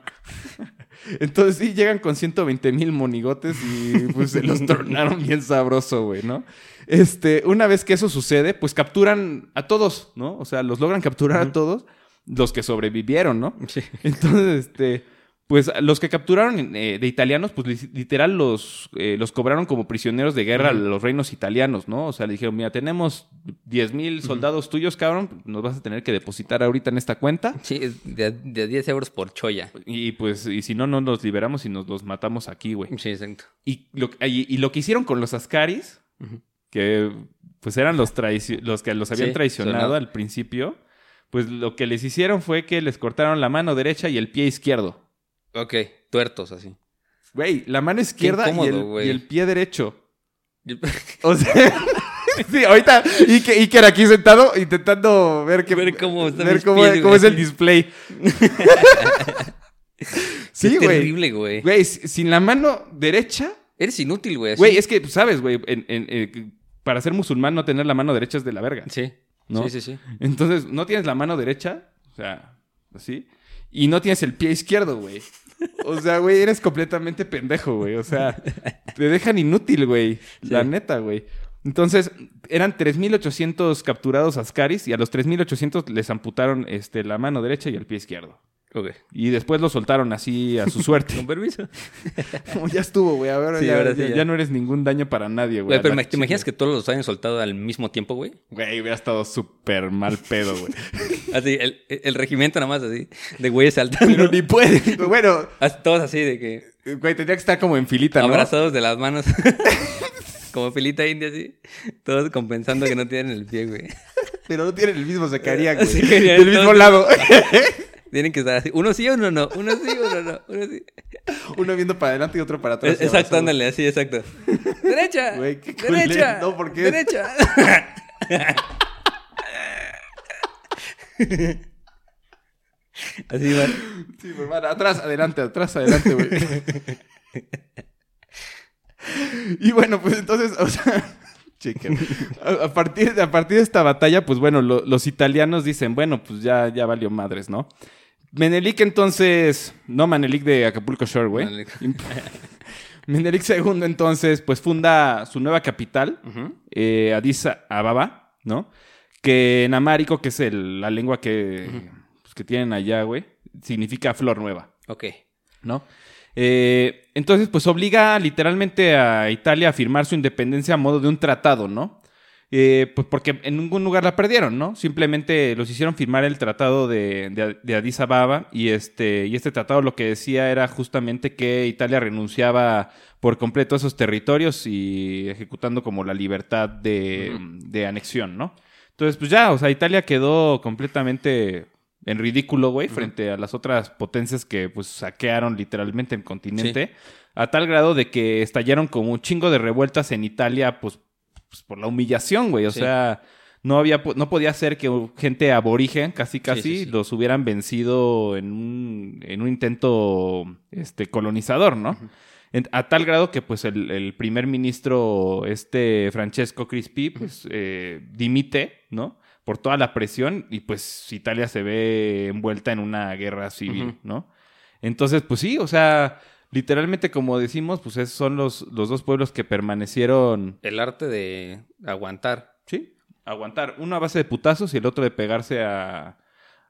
Entonces sí, llegan con 120 mil monigotes y pues se los tornaron bien sabroso, güey, ¿no? Este, una vez que eso sucede, pues capturan a todos, ¿no? O sea, los logran capturar a todos, los que sobrevivieron, ¿no? Sí. Entonces, este, pues los que capturaron eh, de italianos, pues li- literal los, eh, los cobraron como prisioneros de guerra a los reinos italianos, ¿no? O sea, le dijeron, mira, tenemos 10 mil soldados tuyos, cabrón, nos vas a tener que depositar ahorita en esta cuenta. Sí, de, de 10 euros por choya. Y pues, y si no, no nos liberamos y nos los matamos aquí, güey. Sí, exacto. Y lo, y, y lo que hicieron con los Ascaris, que pues eran los, los que los habían Sí, traicionado sonado. al principio, pues lo que les hicieron fue que les cortaron la mano derecha y el pie izquierdo. Ok, tuertos así. Güey, la mano izquierda y, el, güey. y el pie derecho. O sea, sí, ahorita Iker, Iker aquí sentado intentando ver, que, Ver cómo ver cómo, pies, cómo güey. es el display. sí, es güey. terrible, güey. Güey, si- sin la mano derecha, Eres inútil, güey. güey, es que, pues, sabes, güey, en- en- eh, para ser musulmán no tener la mano derecha es de la verga. Sí. ¿No? Sí, sí, sí. Entonces, no tienes la mano derecha, o sea, así, y no tienes el pie izquierdo, güey. O sea, güey, eres completamente pendejo, güey. O sea, te dejan inútil, güey. La neta, güey. Entonces, eran 3.800 capturados ascaris y a los 3.800 les amputaron este, la mano derecha y el pie izquierdo. Ok. Y después lo soltaron así a su suerte. Con permiso. Como ya estuvo, güey. Sí, ya, ahora sí, ya- ya. ya no eres ningún daño para nadie, güey. Pero A ¿te imaginas que todos los hayan soltado al mismo tiempo, güey? Güey, hubiera estado súper mal pedo, güey. Así, el, el regimiento nada más así, de güeyes saltando. Pero ni puede. Bueno, Así, Todos así de que güey, tendría que estar como en filita, ¿no? abrazados de las manos. Como filita india así. Todos compensando que no tienen el pie, güey. Pero no tienen el mismo, se caerían, güey. Se caerían Del mismo lado. Tienen que estar así. Uno sí, uno no. Uno sí, uno no. Uno sí. Uno viendo para adelante y otro para atrás. y Exacto, ándale, así, exacto. Derecha. Güey, qué derecha. No, ¿por qué? Derecha. así, man. Sí, pues, van atrás, adelante, atrás, adelante, güey. y bueno, pues entonces, o sea, chicken. A, a partir, de- a partir de esta batalla, pues bueno, lo- los italianos dicen, bueno, pues ya, ya valió madres, ¿no? Menelik entonces, no Menelik de Acapulco Shore, güey. Menelik. Menelik II entonces, pues funda su nueva capital, eh, Addis Ababa, ¿no? Que en amárico, que es el- la lengua que, pues, que tienen allá, güey, significa flor nueva. Ok. ¿no? Eh, entonces, pues obliga literalmente a Italia a firmar su independencia a modo de un tratado, ¿no? Eh, pues porque en ningún lugar la perdieron, ¿no? Simplemente los hicieron firmar el tratado de, de, de Addis Ababa y este, y este tratado lo que decía era justamente que Italia renunciaba por completo a esos territorios y ejecutando como la libertad de, de anexión, ¿no? Entonces, pues ya, o sea, Italia quedó completamente en ridículo, güey, frente a las otras potencias que pues saquearon literalmente el continente, a tal grado de que estallaron como un chingo de revueltas en Italia, pues, pues, por la humillación, güey, o Sí. sea, no había no podía ser que gente aborigen, casi casi, sí, los hubieran vencido en un, en un intento este colonizador, ¿no? En- a tal grado que pues el, el primer ministro este Francesco Crispi pues eh, dimite, ¿no? Por toda la presión y pues Italia se ve envuelta en una guerra civil. ¿no? Entonces, pues sí, o sea, literalmente, como decimos, pues esos son los, los dos pueblos que permanecieron, El arte de aguantar. ¿sí? Aguantar. Uno a base de putazos y el otro de pegarse a,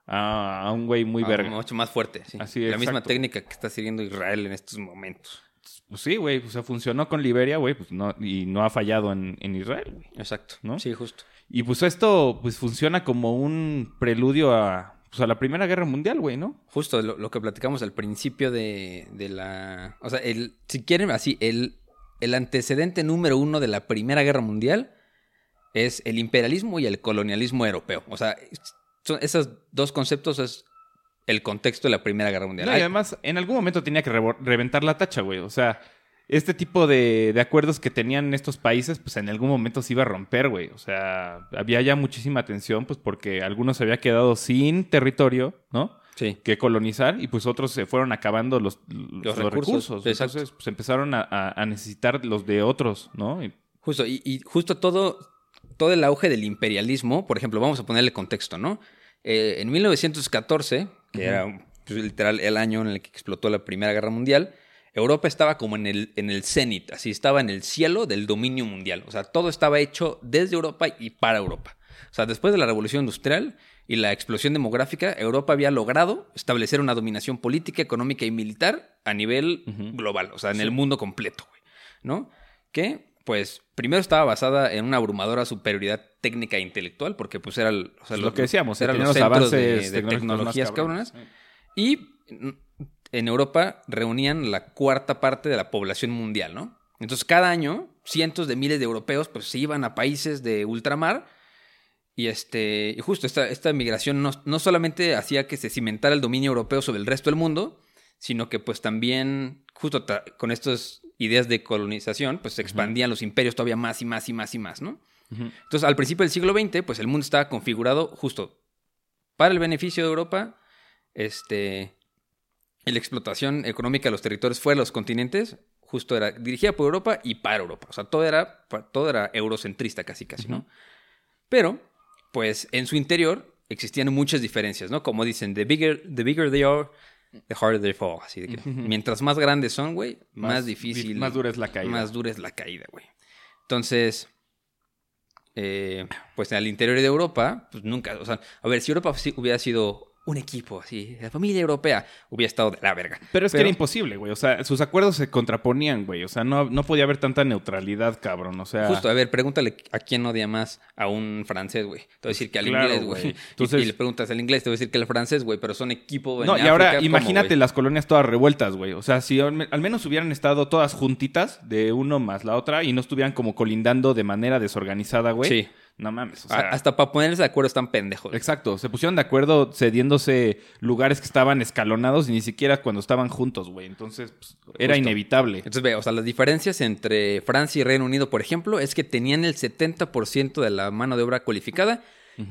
a, a un güey muy Ah, verga. Mucho más fuerte, sí. Así, La misma técnica que está siguiendo Israel en estos momentos. Pues sí, güey, o sea, funcionó con Liberia, güey, pues no, y no ha fallado en, en Israel, güey. Exacto. ¿No? Sí, justo. Y pues esto, pues funciona como un preludio a, pues, a la Primera Guerra Mundial, güey, ¿no? Justo lo, lo que platicamos al principio de, de la... O sea, el, si quieren así, el, el antecedente número uno de la Primera Guerra Mundial es el imperialismo y el colonialismo europeo. O sea, son esos dos conceptos es el contexto de la Primera Guerra Mundial. No, y además, en algún momento tenía que reventar la tacha, güey. O sea, este tipo de, de acuerdos que tenían estos países, pues en algún momento se iba a romper, güey. O sea, había ya muchísima tensión, pues porque algunos se había quedado sin territorio, ¿no? sí. Que colonizar y pues otros se fueron acabando los, los, recursos, recursos. exacto. Entonces, pues empezaron a, a- necesitar los de otros, ¿no? Y- Justo, y, y justo todo, todo el auge del imperialismo, por ejemplo, vamos a ponerle contexto, ¿no? Eh, en 1914, que era pues, literal el año en el que explotó la Primera Guerra Mundial, Europa estaba como en el, en el cenit, así estaba en el cielo del dominio mundial. O sea, todo estaba hecho desde Europa y para Europa. O sea, después de la Revolución Industrial y la explosión demográfica, Europa había logrado establecer una dominación política, económica y militar a nivel global, o sea, en el mundo completo, güey, ¿no? Que, pues, primero estaba basada en una abrumadora superioridad técnica e intelectual, porque, pues, era el- o sea, los- lo que decíamos, eran los centros de, de tecnologías cabronas. Y en Europa reunían la cuarta parte de la población mundial, ¿no? Entonces, cada año, cientos de miles de europeos, pues, se iban a países de ultramar y este, y justo esta, esta migración no, no solamente hacía que se cimentara el dominio europeo sobre el resto del mundo, sino que pues también, justo con estas ideas de colonización, pues se expandían los imperios todavía más y más y más y más, ¿no? Entonces, al principio del siglo XX, pues el mundo estaba configurado justo para el beneficio de Europa, este, la explotación económica de los territorios fuera de los continentes, justo era dirigida por Europa y para Europa. O sea, todo era, todo era eurocentrista casi, casi, ¿no? Pero, pues, en su interior existían muchas diferencias, ¿no? Como dicen, the bigger, the bigger they are, the harder they fall. Así de que, mientras más grandes son, güey, más, Más difícil. di- más dura es la caída. Más dura es la caída, güey. Entonces, eh, pues al interior de Europa, pues nunca, o sea, a ver, si Europa hubiera sido un equipo así, la familia europea, hubiera estado de la verga. Pero es que era imposible, güey. O sea, sus acuerdos se contraponían, güey. O sea, no, no podía haber tanta neutralidad, cabrón. O sea, Justo, a ver, pregúntale a quién odia más a un francés, güey. Te voy a decir que al Claro, inglés, güey. Y- Entonces- Y, le preguntas al inglés, te voy a decir que al francés, güey, pero son equipo. en No, y ahora ¿cómo, imagínate las colonias todas revueltas, güey. O sea, si al menos hubieran estado todas juntitas de uno más la otra y no estuvieran como colindando de manera desorganizada, güey. Sí. No mames. O A- sea, Hasta para ponerse de acuerdo están pendejos. Exacto, se pusieron de acuerdo cediéndose lugares que estaban escalonados y ni siquiera cuando estaban juntos, güey. Entonces, pues, era inevitable. Entonces, ve, o sea, las diferencias entre Francia y Reino Unido, por ejemplo, es que tenían el 70% de la mano de obra cualificada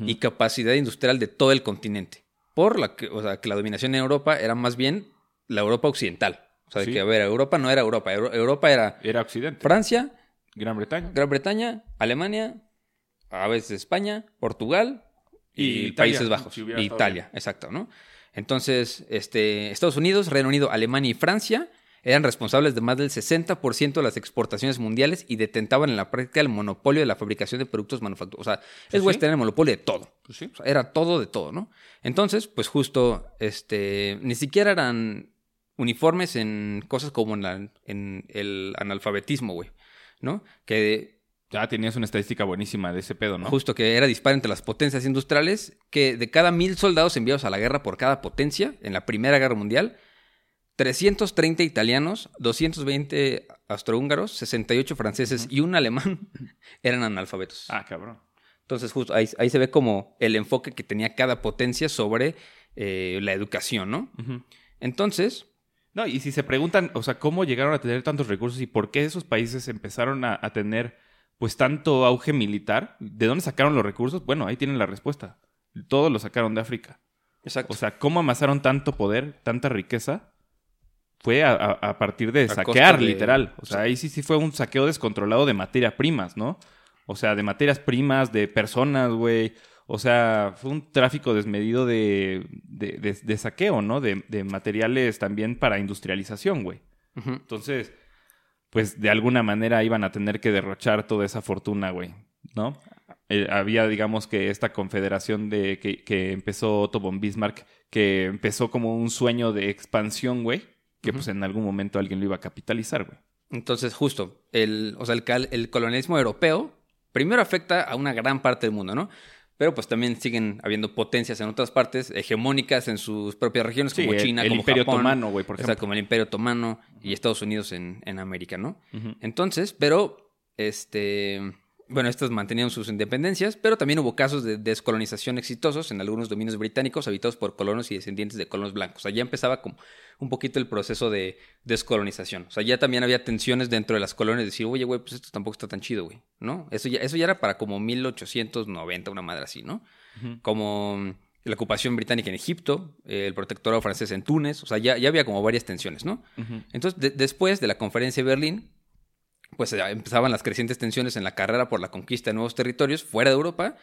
y capacidad industrial de todo el continente. Por la que, o sea, que la dominación en Europa era más bien la Europa occidental. O sea, de Sí. que, a ver, Europa no era Europa. Euro- Europa era Era Occidente. Francia, Gran Bretaña. Gran Bretaña, Alemania, a veces España, Portugal y, Y Italia, Países Bajos. si Italia, exacto, ¿no? Entonces, este, Estados Unidos, Reino Unido, Alemania y Francia eran responsables de más del 60% de las exportaciones mundiales y detentaban en la práctica el monopolio de la fabricación de productos manufacturados. O sea, es güey sí. tener el monopolio de todo. Pues sí. O sea, era todo de todo, ¿no? Entonces, pues justo, este, ni siquiera eran uniformes en cosas como en, la- en el analfabetismo, güey, ¿no? Que Ya tenías una estadística buenísima de ese pedo, ¿no? justo que era dispar entre las potencias industriales, que de cada mil soldados enviados a la guerra por cada potencia en la Primera Guerra Mundial, 330 italianos, 220 austrohúngaros, 68 franceses y un alemán eran analfabetos. Ah, cabrón. Entonces, justo ahí, ahí se ve como el enfoque que tenía cada potencia sobre eh, la educación, ¿no? Entonces, No, y si se preguntan, o sea, cómo llegaron a tener tantos recursos y por qué esos países empezaron a, a tener, pues, tanto auge militar, ¿de dónde sacaron los recursos? Bueno, ahí tienen la respuesta. Todos lo sacaron de África. exacto. O sea, ¿cómo amasaron tanto poder, tanta riqueza? Fue a, a- a partir de A saquear, de- literal. O sea, ahí sí, sí fue un saqueo descontrolado de materias primas, ¿no? O sea, de materias primas, de personas, güey. O sea, fue un tráfico desmedido de, de, de- de saqueo, ¿no? De, materiales también para industrialización, güey. Entonces, pues de alguna manera iban a tener que derrochar toda esa fortuna, güey, ¿no? Eh, había, digamos, que esta confederación de que, que empezó Otto von Bismarck, que empezó como un sueño de expansión, güey, que pues en algún momento alguien lo iba a capitalizar, güey. Entonces, justo, el, o sea, el, el colonialismo europeo primero afecta a una gran parte del mundo, ¿no? Pero pues también siguen habiendo potencias en otras partes, hegemónicas en sus propias regiones, Sí, como el- China, el como Imperio Japón. Otomano, güey, por O sea, ejemplo. como el Imperio Otomano y Estados Unidos en, en América, ¿no? Entonces, pero, este, bueno, estos mantenían sus independencias, pero también hubo casos de descolonización exitosos en algunos dominios británicos habitados por colonos y descendientes de colonos blancos. O sea, ya empezaba como un poquito el proceso de descolonización. O sea, ya también había tensiones dentro de las colonias de decir, oye, güey, pues esto tampoco está tan chido, güey, ¿no? Eso ya, eso ya era para como 1890, una madre así, ¿no? Como la ocupación británica en Egipto, eh, el protectorado francés en Túnez, o sea, ya, ya había como varias tensiones, ¿no? Entonces, de- después de la conferencia de Berlín, pues ya empezaban las crecientes tensiones en la carrera por la conquista de nuevos territorios fuera de Europa,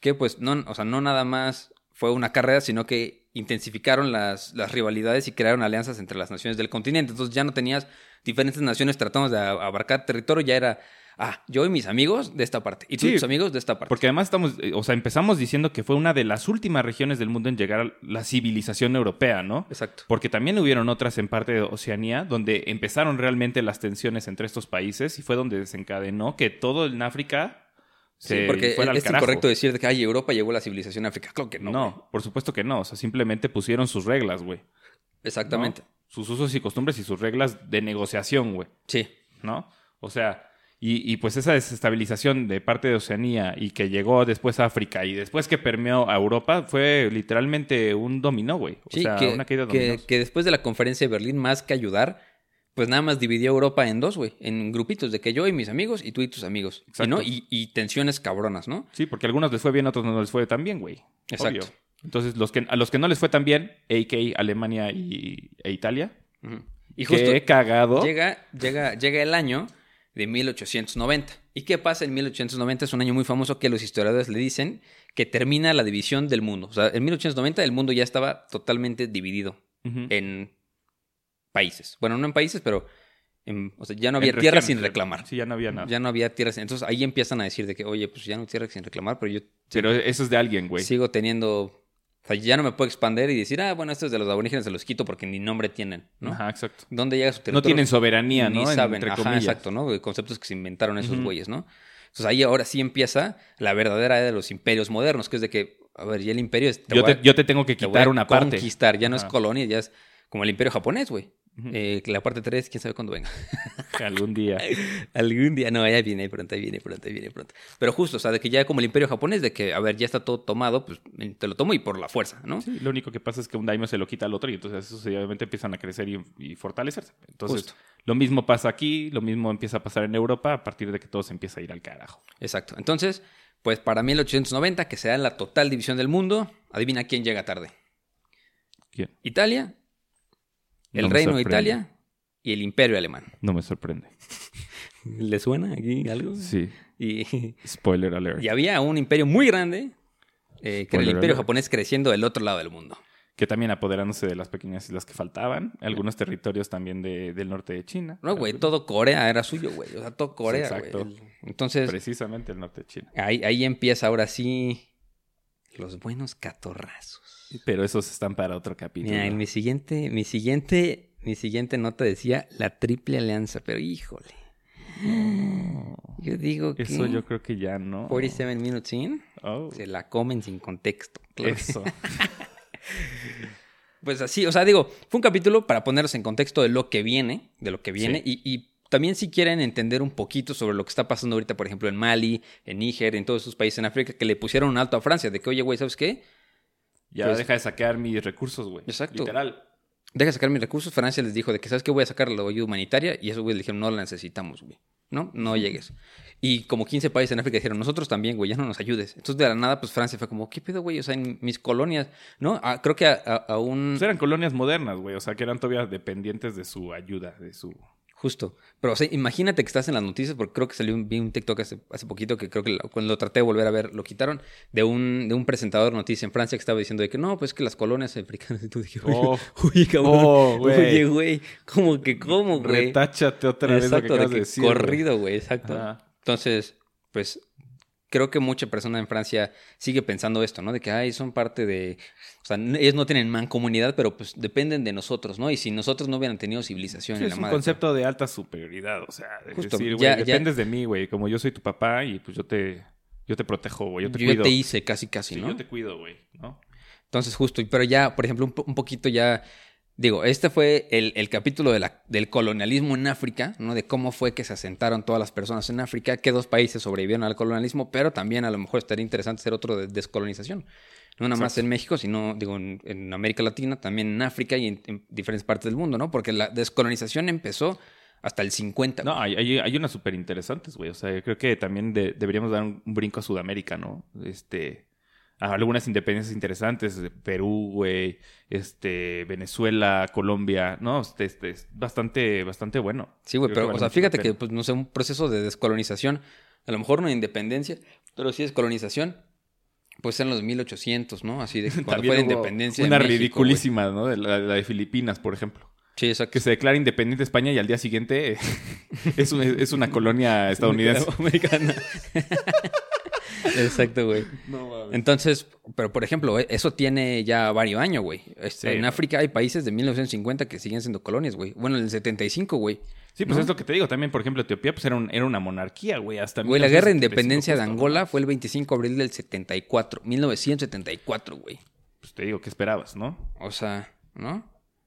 que pues no, o sea, no nada más fue una carrera, sino que intensificaron las, las rivalidades y crearon alianzas entre las naciones del continente. Entonces ya no tenías diferentes naciones tratando de abarcar territorio, ya era, ah, yo y mis amigos de esta parte, y tú y Sí, tus amigos de esta parte. Porque además estamos, eh, o sea, empezamos diciendo que fue una de las últimas regiones del mundo en llegar a la civilización europea, ¿no? Exacto. Porque también hubieron otras en parte de Oceanía donde empezaron realmente las tensiones entre estos países y fue donde desencadenó que todo en África Sí, se porque fuera al es carajo. incorrecto decir de que ay, Europa llegó la civilización a África. Claro que no. No, por supuesto que no. O sea, simplemente pusieron sus reglas, güey. ¿no? Exactamente. Sus usos y costumbres y sus reglas de negociación, güey. Sí. ¿no? O sea, y, y pues esa desestabilización de parte de Oceanía y que llegó después a África y después que permeó a Europa fue literalmente un dominó, güey. O Sí, sea, que, una caída que, que después de la conferencia de Berlín, más que ayudar, pues nada más dividió Europa en dos, güey, en grupitos, de que yo y mis amigos y tú y tus amigos. Y, Exacto. ¿no? y, y tensiones cabronas, ¿no? Sí, porque a algunos les fue bien, a otros no les fue tan bien, güey. Exacto. Obvio. Entonces, los que, a los que no les fue tan bien, a.k.a. Alemania y, e Italia, Ujú. Y justo he cagado. llega, llega, llega el año de 1890. ¿Y qué pasa en 1890? Es un año muy famoso que los historiadores le dicen que termina la división del mundo. O sea, en 1890 el mundo ya estaba totalmente dividido en países. Bueno, no en países, pero en- o sea, ya no En había tierra regiones, sin reclamar. Sí, ya no había nada. Ya no había tierras. Entonces ahí empiezan a decir de que, oye, pues ya no hay tierra sin reclamar, pero yo Pero eso es de alguien, güey. sigo teniendo. O sea, ya no me puedo expandir y decir, ah, bueno, esto es de los aborígenes, se los quito porque ni nombre tienen, ¿no? Ajá, exacto. ¿Dónde llega su No territorio? tienen soberanía, Ni ¿no? saben, Entre ajá, comillas. exacto, ¿no? Conceptos que se inventaron esos güeyes, ¿no? Entonces ahí ahora sí empieza la verdadera era de los imperios modernos, que es de que, a ver, ya el imperio es. Yo te, a- yo te tengo que te voy quitar a una parte. Conquistar, ya no es colonia, ya es como el imperio japonés, güey. Eh, la parte 3, quién sabe cuándo venga. Algún día. Algún día, no, ya viene pronto, ahí viene pronto, ahí viene pronto. Pero justo, o sea, de que ya como el imperio japonés, de que, a ver, ya está todo tomado, pues te lo tomo y por la fuerza, ¿no? Sí, lo único que pasa es que un daimyo se lo quita al otro y entonces esos obviamente empiezan a crecer y, y fortalecerse. Entonces, Justo. lo mismo pasa aquí, lo mismo empieza a pasar en Europa a partir de que todo se empieza a ir al carajo. Exacto. Entonces, pues para 1890, que se da la total división del mundo, adivina quién llega tarde. ¿Quién? Italia, el No reino de. Italia y el imperio alemán. No me sorprende. ¿Le suena aquí algo? Sí. Y, Spoiler alert. y había un imperio muy grande, eh, que era el imperio alert. japonés creciendo del otro lado del mundo. Que también apoderándose de las pequeñas islas que faltaban. Algunos territorios también de- del norte de China. No, güey, todo Corea era suyo, güey. O sea, todo Corea, exacto. güey. Entonces, Precisamente el norte de China. ahí, ahí empieza ahora sí los buenos catorrazos. Pero esos están para otro capítulo. Mira, en mi siguiente, mi siguiente, mi siguiente nota decía la triple alianza, pero híjole. Yo digo que Eso yo creo que ya no. 47 minutes in Oh, se la comen sin contexto. claro. Eso. Pues así, o sea, digo, fue un capítulo para ponernos en contexto de lo que viene, de lo que viene, y, y también si quieren entender un poquito sobre lo que está pasando ahorita, por ejemplo, en Mali, en Níger, en todos esos países en África, que le pusieron un alto a Francia, de que, oye, güey, ¿sabes qué? Ya Pues- deja de saquear mis recursos, güey. Exacto. Literal. Deja de sacar mis recursos. Francia les dijo de que, ¿sabes qué? Voy a sacar la ayuda humanitaria, y esos güeyes le dijeron, no la necesitamos, güey. No, no llegues. Y como 15 países en África dijeron, nosotros también, güey, ya no nos ayudes. Entonces, de la nada, pues Francia fue como, ¿qué pedo, güey? O sea, en mis colonias, ¿no? Ah, creo que a, a- a un... Pues eran colonias modernas, güey. O sea, que eran todavía dependientes de su ayuda, de su... Justo. Pero, o sea, imagínate que estás en las noticias, porque creo que salió un, vi un TikTok hace, hace poquito, que creo que lo- cuando lo traté de volver a ver, lo quitaron, de un, de un presentador de noticias en Francia que estaba diciendo de que no, pues que las colonias africanas. Y tú dije, oye, Oh. oye, cabrón. Oh, oye, güey. ¿Cómo que cómo, güey? Retáchate otra vez lo que Exacto, de acabas de que decir. güey. corrido, güey, exacto. Ajá. Entonces, pues creo que mucha persona en Francia sigue pensando esto, ¿no? De que, ay, son parte de... O sea, ellos no tienen mancomunidad, pero pues dependen de nosotros, ¿no? Y si nosotros no hubieran tenido civilización Sí, en es la un madre, concepto de alta superioridad, o sea, de Justo, decir, güey, ya- dependes de mí, güey, como yo soy tu papá y pues yo te, yo te protejo, güey, yo te yo cuido. te hice casi, casi, Sí, ¿no? yo te cuido, güey, ¿no? Entonces, justo, pero ya, por ejemplo, un, po- un poquito ya, digo, este fue el, el capítulo de la- del colonialismo en África, ¿no? De cómo fue que se asentaron todas las personas en África, qué dos países sobrevivieron al colonialismo, pero también a lo mejor estaría interesante hacer otro de descolonización. No nada más en México, sino, digo, en, en América Latina, también en África y en, en diferentes partes del mundo, ¿no? Porque la descolonización empezó hasta el 50. No, hay, hay, hay unas súper interesantes, güey, o sea, yo creo que también de- deberíamos dar un, un brinco a Sudamérica, ¿no? Este, algunas independencias interesantes, de Perú, güey, este, Venezuela, Colombia, ¿no? Este, este, es bastante, bastante bueno. Sí, güey, pero, vale o sea, fíjate que, pues, no sé, un proceso de descolonización, a lo mejor no de independencia, pero sí descolonización, pues en los 1800, ¿no? Así de cuando fue la independencia de Una México, ridiculísima, ¿no? De la, la de Filipinas, por ejemplo. Sí, exacto. Que se declara independiente España y al día siguiente eh, es, un- es una colonia estadounidense. Americana. Exacto, güey. Entonces, pero por ejemplo, eh, eso tiene ya varios años, güey. Este, Sí. En África hay países de 1950 que siguen siendo colonias, güey. Bueno, en el 75, güey. Sí, pues ¿No? es lo que te digo. También, por ejemplo, Etiopía pues era, un- era una monarquía, güey. Hasta Güey, la guerra de 1975 independencia de ¿no? Angola fue el 25 de abril del 74, 1974, güey. Pues te digo, ¿qué esperabas, no? O sea, ¿no?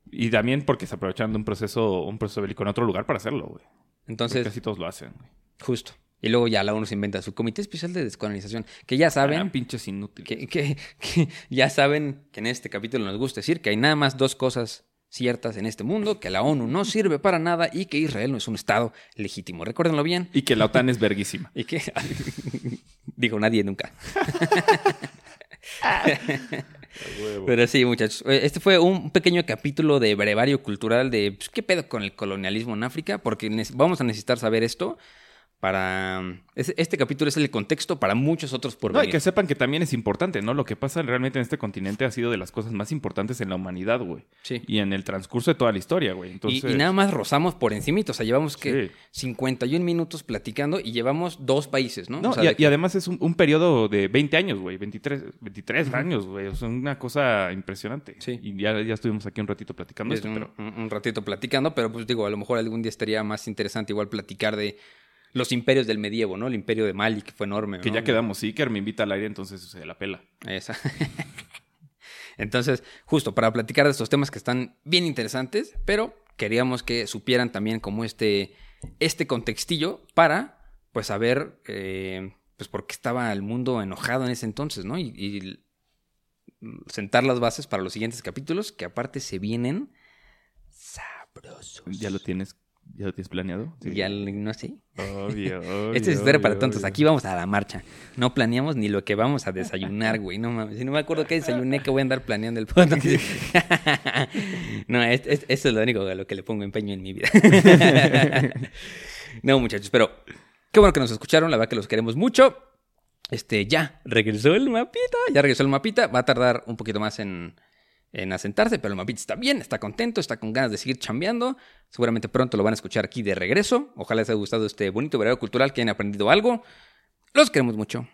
Y también porque se aprovechando un proceso, un proceso bélico en otro lugar para hacerlo, güey. Porque Entonces, Casi todos lo hacen, güey. justo. Y luego ya la ONU se inventa su Comité Especial de Descolonización, que ya Ah, saben, pinches inútiles. que, que- que ya saben que en este capítulo nos gusta decir que hay nada más dos cosas ciertas en este mundo, que la ONU no sirve para nada y que Israel no es un Estado legítimo. Recuérdenlo bien. Y que la OTAN es verguísima. Y que... Dijo nadie nunca. Pero sí, muchachos. eh, Este fue un pequeño capítulo de brevario cultural de pues, qué pedo con el colonialismo en África, porque vamos a necesitar saber esto para... es- Este capítulo es el contexto para muchos otros por No, y venir. que sepan que también es importante, ¿no? Lo que pasa realmente en este continente ha sido de las cosas más importantes en la humanidad, güey. Sí. Y en el transcurso de toda la historia, güey. Y- Entonces, y, nada más rozamos por encimito. O sea, llevamos que Sí. 51 minutos platicando y llevamos dos países, ¿no? No, O sea, y, de que- y además es un, un periodo de 20 años, güey. 23, 23 años, güey. O sea, una cosa impresionante. Sí. Y ya, ya estuvimos aquí un ratito platicando es esto, un, pero... un ratito platicando, pero pues digo, a lo mejor algún día estaría más interesante igual platicar de los imperios del medievo, ¿no? El imperio de Mali, que fue enorme. Que ya quedamos. Sí, que me invita al aire, entonces se la pela. Esa. Entonces, justo para platicar de estos temas que están bien interesantes, pero queríamos que supieran también como este, este contextillo para, pues, saber, eh, pues, por qué estaba el mundo enojado en ese entonces, ¿no? Y, y sentar las bases para los siguientes capítulos, que aparte se vienen sabrosos. ¿Ya lo tienes, ya lo tienes planeado? Sí. Ya, no sé. Obvio, obvio, Este es historia para tontos. obvio. Aquí vamos a la marcha. No planeamos ni lo que vamos a desayunar, güey. No mames. Si no me acuerdo qué desayuné, que voy a andar planeando el podcast. no, es, es- eso es lo único a lo que le pongo empeño en mi vida. no, muchachos, pero qué bueno que nos escucharon. La verdad que los queremos mucho. Este, ya regresó el mapita. Ya regresó el mapita. Va a tardar un poquito más en, en asentarse, pero el mapita está bien, está contento, está con ganas de seguir chambeando. Seguramente pronto lo van a escuchar aquí de regreso. Ojalá les haya gustado este bonito verano cultural, que hayan aprendido algo. Los queremos mucho.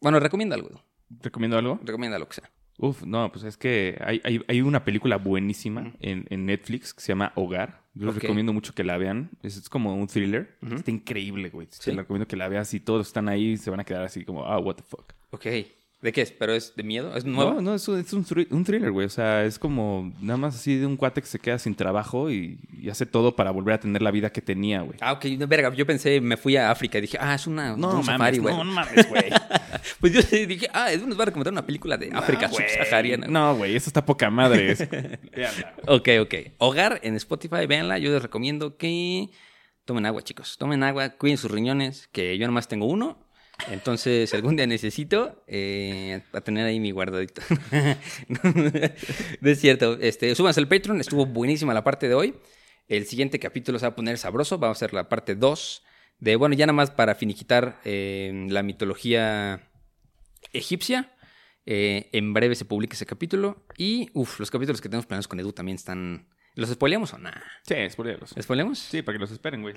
Bueno, recomienda algo. ¿Recomiendo algo? Recomienda lo que sea. Uf, no, pues es que hay, hay, hay una película buenísima en, en Netflix que se llama Hogar. Yo les recomiendo mucho que la vean. Es, es como un thriller. Está increíble, güey. Sí. Te recomiendo que la veas y todos están ahí y se van a quedar así como, ah, what the fuck. Ok. ¿De qué es? ¿Pero es de miedo? ¿Es nuevo? No, no, es, un, es un, thri- un thriller, güey. O sea, es como nada más así de un cuate que se queda sin trabajo y, y hace todo para volver a tener la vida que tenía, güey. Ah, ok. No, verga, yo pensé, me fui a África y dije, ah, es una, un safari, güey. no, no mames, güey. Pues yo dije, ah, es nos va a recomendar una película de África No, güey. subsahariana. No, güey, eso está poca madre. Es- Véanla. Ok, ok. Hogar en Spotify, véanla. Yo les recomiendo que tomen agua, chicos. Tomen agua, cuiden sus riñones, que yo nomás tengo uno. Entonces, algún día necesito, eh, a tener ahí mi guardadito. no, es cierto. Este, súbanse al Patreon, estuvo buenísima la parte de hoy. El siguiente capítulo se va a poner sabroso. Vamos a hacer la parte 2 de, bueno, ya nada más para finiquitar eh, la mitología egipcia. Eh, en breve se publica ese capítulo. Y, uff, los capítulos que tenemos planeados con Edu también están... ¿Los spoileamos o nada? Sí, spoilealos. ¿Spoileamos? Sí, para que los esperen, güey.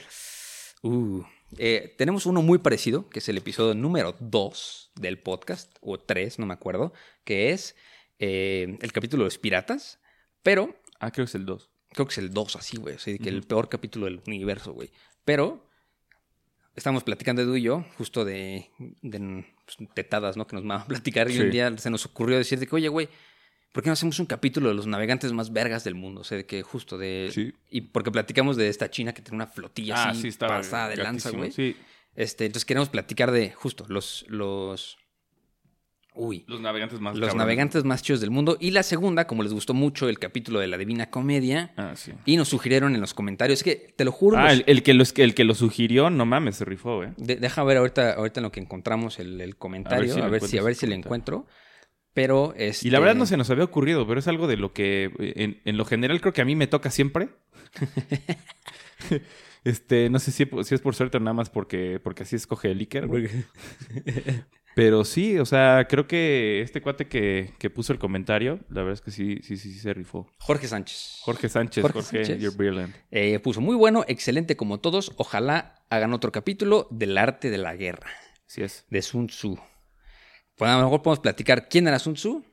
Uh, eh, tenemos uno muy parecido, que es el episodio número 2 del podcast, o 3, no me acuerdo, que es eh, el capítulo de los piratas, pero Ah, creo que es el 2. creo que es el 2 así, güey, así que el peor capítulo del universo, güey. Pero estamos platicando Edu y yo, justo de, de pues, tetadas, ¿no? Que nos van a platicar y Sí. un día se nos ocurrió decir de que, oye, güey, ¿por qué no hacemos un capítulo de los navegantes más vergas del mundo? O sea, de que justo de... Sí. Y porque platicamos de esta china que tiene una flotilla Ah, así sí, estaba pasada de lanza, güey. Sí, Este, entonces queremos platicar de justo los, los, uy, los navegantes más los navegantes más chidos del mundo. Y la segunda, como les gustó mucho el capítulo de la Divina Comedia, Ah, sí. y nos sugirieron en los comentarios, es que te lo juro, Ah, los- el, el que los, el que lo sugirió, no mames, se rifó, güey. de- deja ver ahorita, ahorita en lo que encontramos el, el comentario, a ver si, a ver si, lo comentario. encuentro. Pero este, Y la verdad no se nos había ocurrido, pero es algo de lo que eh, en, en lo general creo que a mí me toca siempre. este, no sé si, si es por suerte o nada más porque, porque así escoge el Iker. Pero sí, o sea, creo que este cuate que, que puso el comentario, la verdad es que sí, sí, sí, sí se rifó. Jorge Sánchez. Jorge Sánchez, Jorge Jorge, Sánchez. you're brilliant. Eh, puso muy bueno, excelente como todos. Ojalá hagan otro capítulo del arte de la guerra. Sí es. de Sun Tzu. Pues a lo mejor podemos platicar quién era Sun Tzu.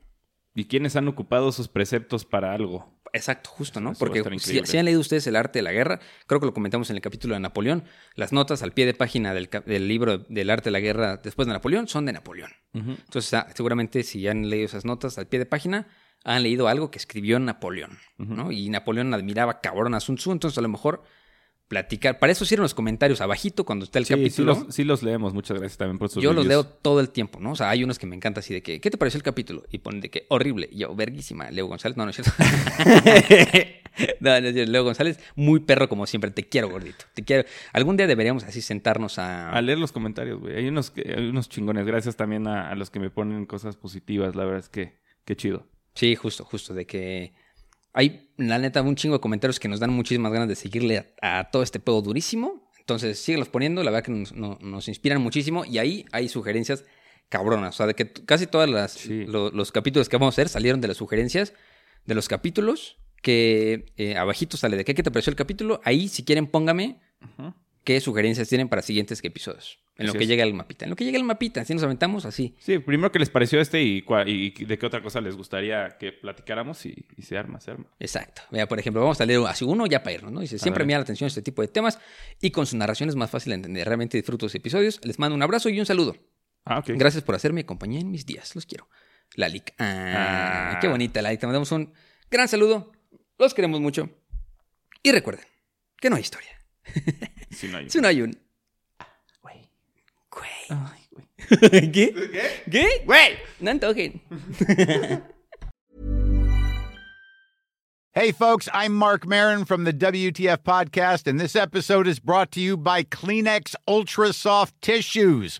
¿Y quiénes han ocupado sus preceptos para algo? Exacto, justo, ¿no? Eso Porque si, han leído ustedes El arte de la guerra, creo que lo comentamos en el capítulo de Napoleón, las notas al pie de página del libro del arte de la guerra después de Napoleón son de Napoleón. Entonces, ah, seguramente si han leído esas notas al pie de página, han leído algo que escribió Napoleón, ¿no? Y Napoleón admiraba cabrón a Sun Tzu, entonces a lo mejor platicar. Para eso sirven los comentarios abajito cuando está el Sí, sí capítulo. los, sí los leemos. Muchas gracias también por sus Yo los leo todo el tiempo, ¿no? O sea, hay unos que me encanta así de que, ¿qué te pareció el capítulo? Y ponen de que, horrible. Y yo, verguísima, Leo González. No, no es cierto. no, no es cierto. Leo González, muy perro como siempre. Te quiero, gordito. Te quiero. Algún día deberíamos así sentarnos a... A leer los comentarios, güey. Hay unos, que- hay unos chingones. Gracias también a, a los que me ponen cosas positivas. La verdad es que qué chido. Sí, justo, justo. De que hay, la neta, un chingo de comentarios que nos dan muchísimas ganas de seguirle a, a todo este pedo durísimo. Entonces, síguelos poniendo. La verdad que nos, no- nos inspiran muchísimo. Y ahí hay sugerencias cabronas. O sea, de que casi todos Sí. los capítulos que vamos a hacer salieron de las sugerencias de los capítulos. Que eh, abajito sale de qué, qué te pareció el capítulo. Ahí, si quieren, póngame qué sugerencias tienen para siguientes episodios. En lo que es. llega el mapita. En lo que llega el mapita. Así nos aventamos así. Sí, primero que les pareció este y, de qué otra cosa les gustaría que platicáramos y, y se arma, se arma. Exacto. Mira, por ejemplo, vamos a leer así uno ya para irnos, ¿no? Dice, siempre me llama la atención este tipo de temas y con su narración es más fácil de entender. Realmente disfruto los episodios. Les mando un abrazo y un saludo. Ah, ok. Gracias por hacerme compañía en mis días. Los quiero. Lalik. Ah, Ah. qué bonita, Lalik. Te mandamos un gran saludo. Los queremos mucho. Y recuerden que no hay historia. Sí, no hay- Si no hay un... Güey. Güey. Ay, güey. ¿Qué? ¿Qué? ¡Güey! No antojen. Hey, folks, I'm Mark Marin from the WTF Podcast, and this episode is brought to you by Kleenex Ultra Soft Tissues,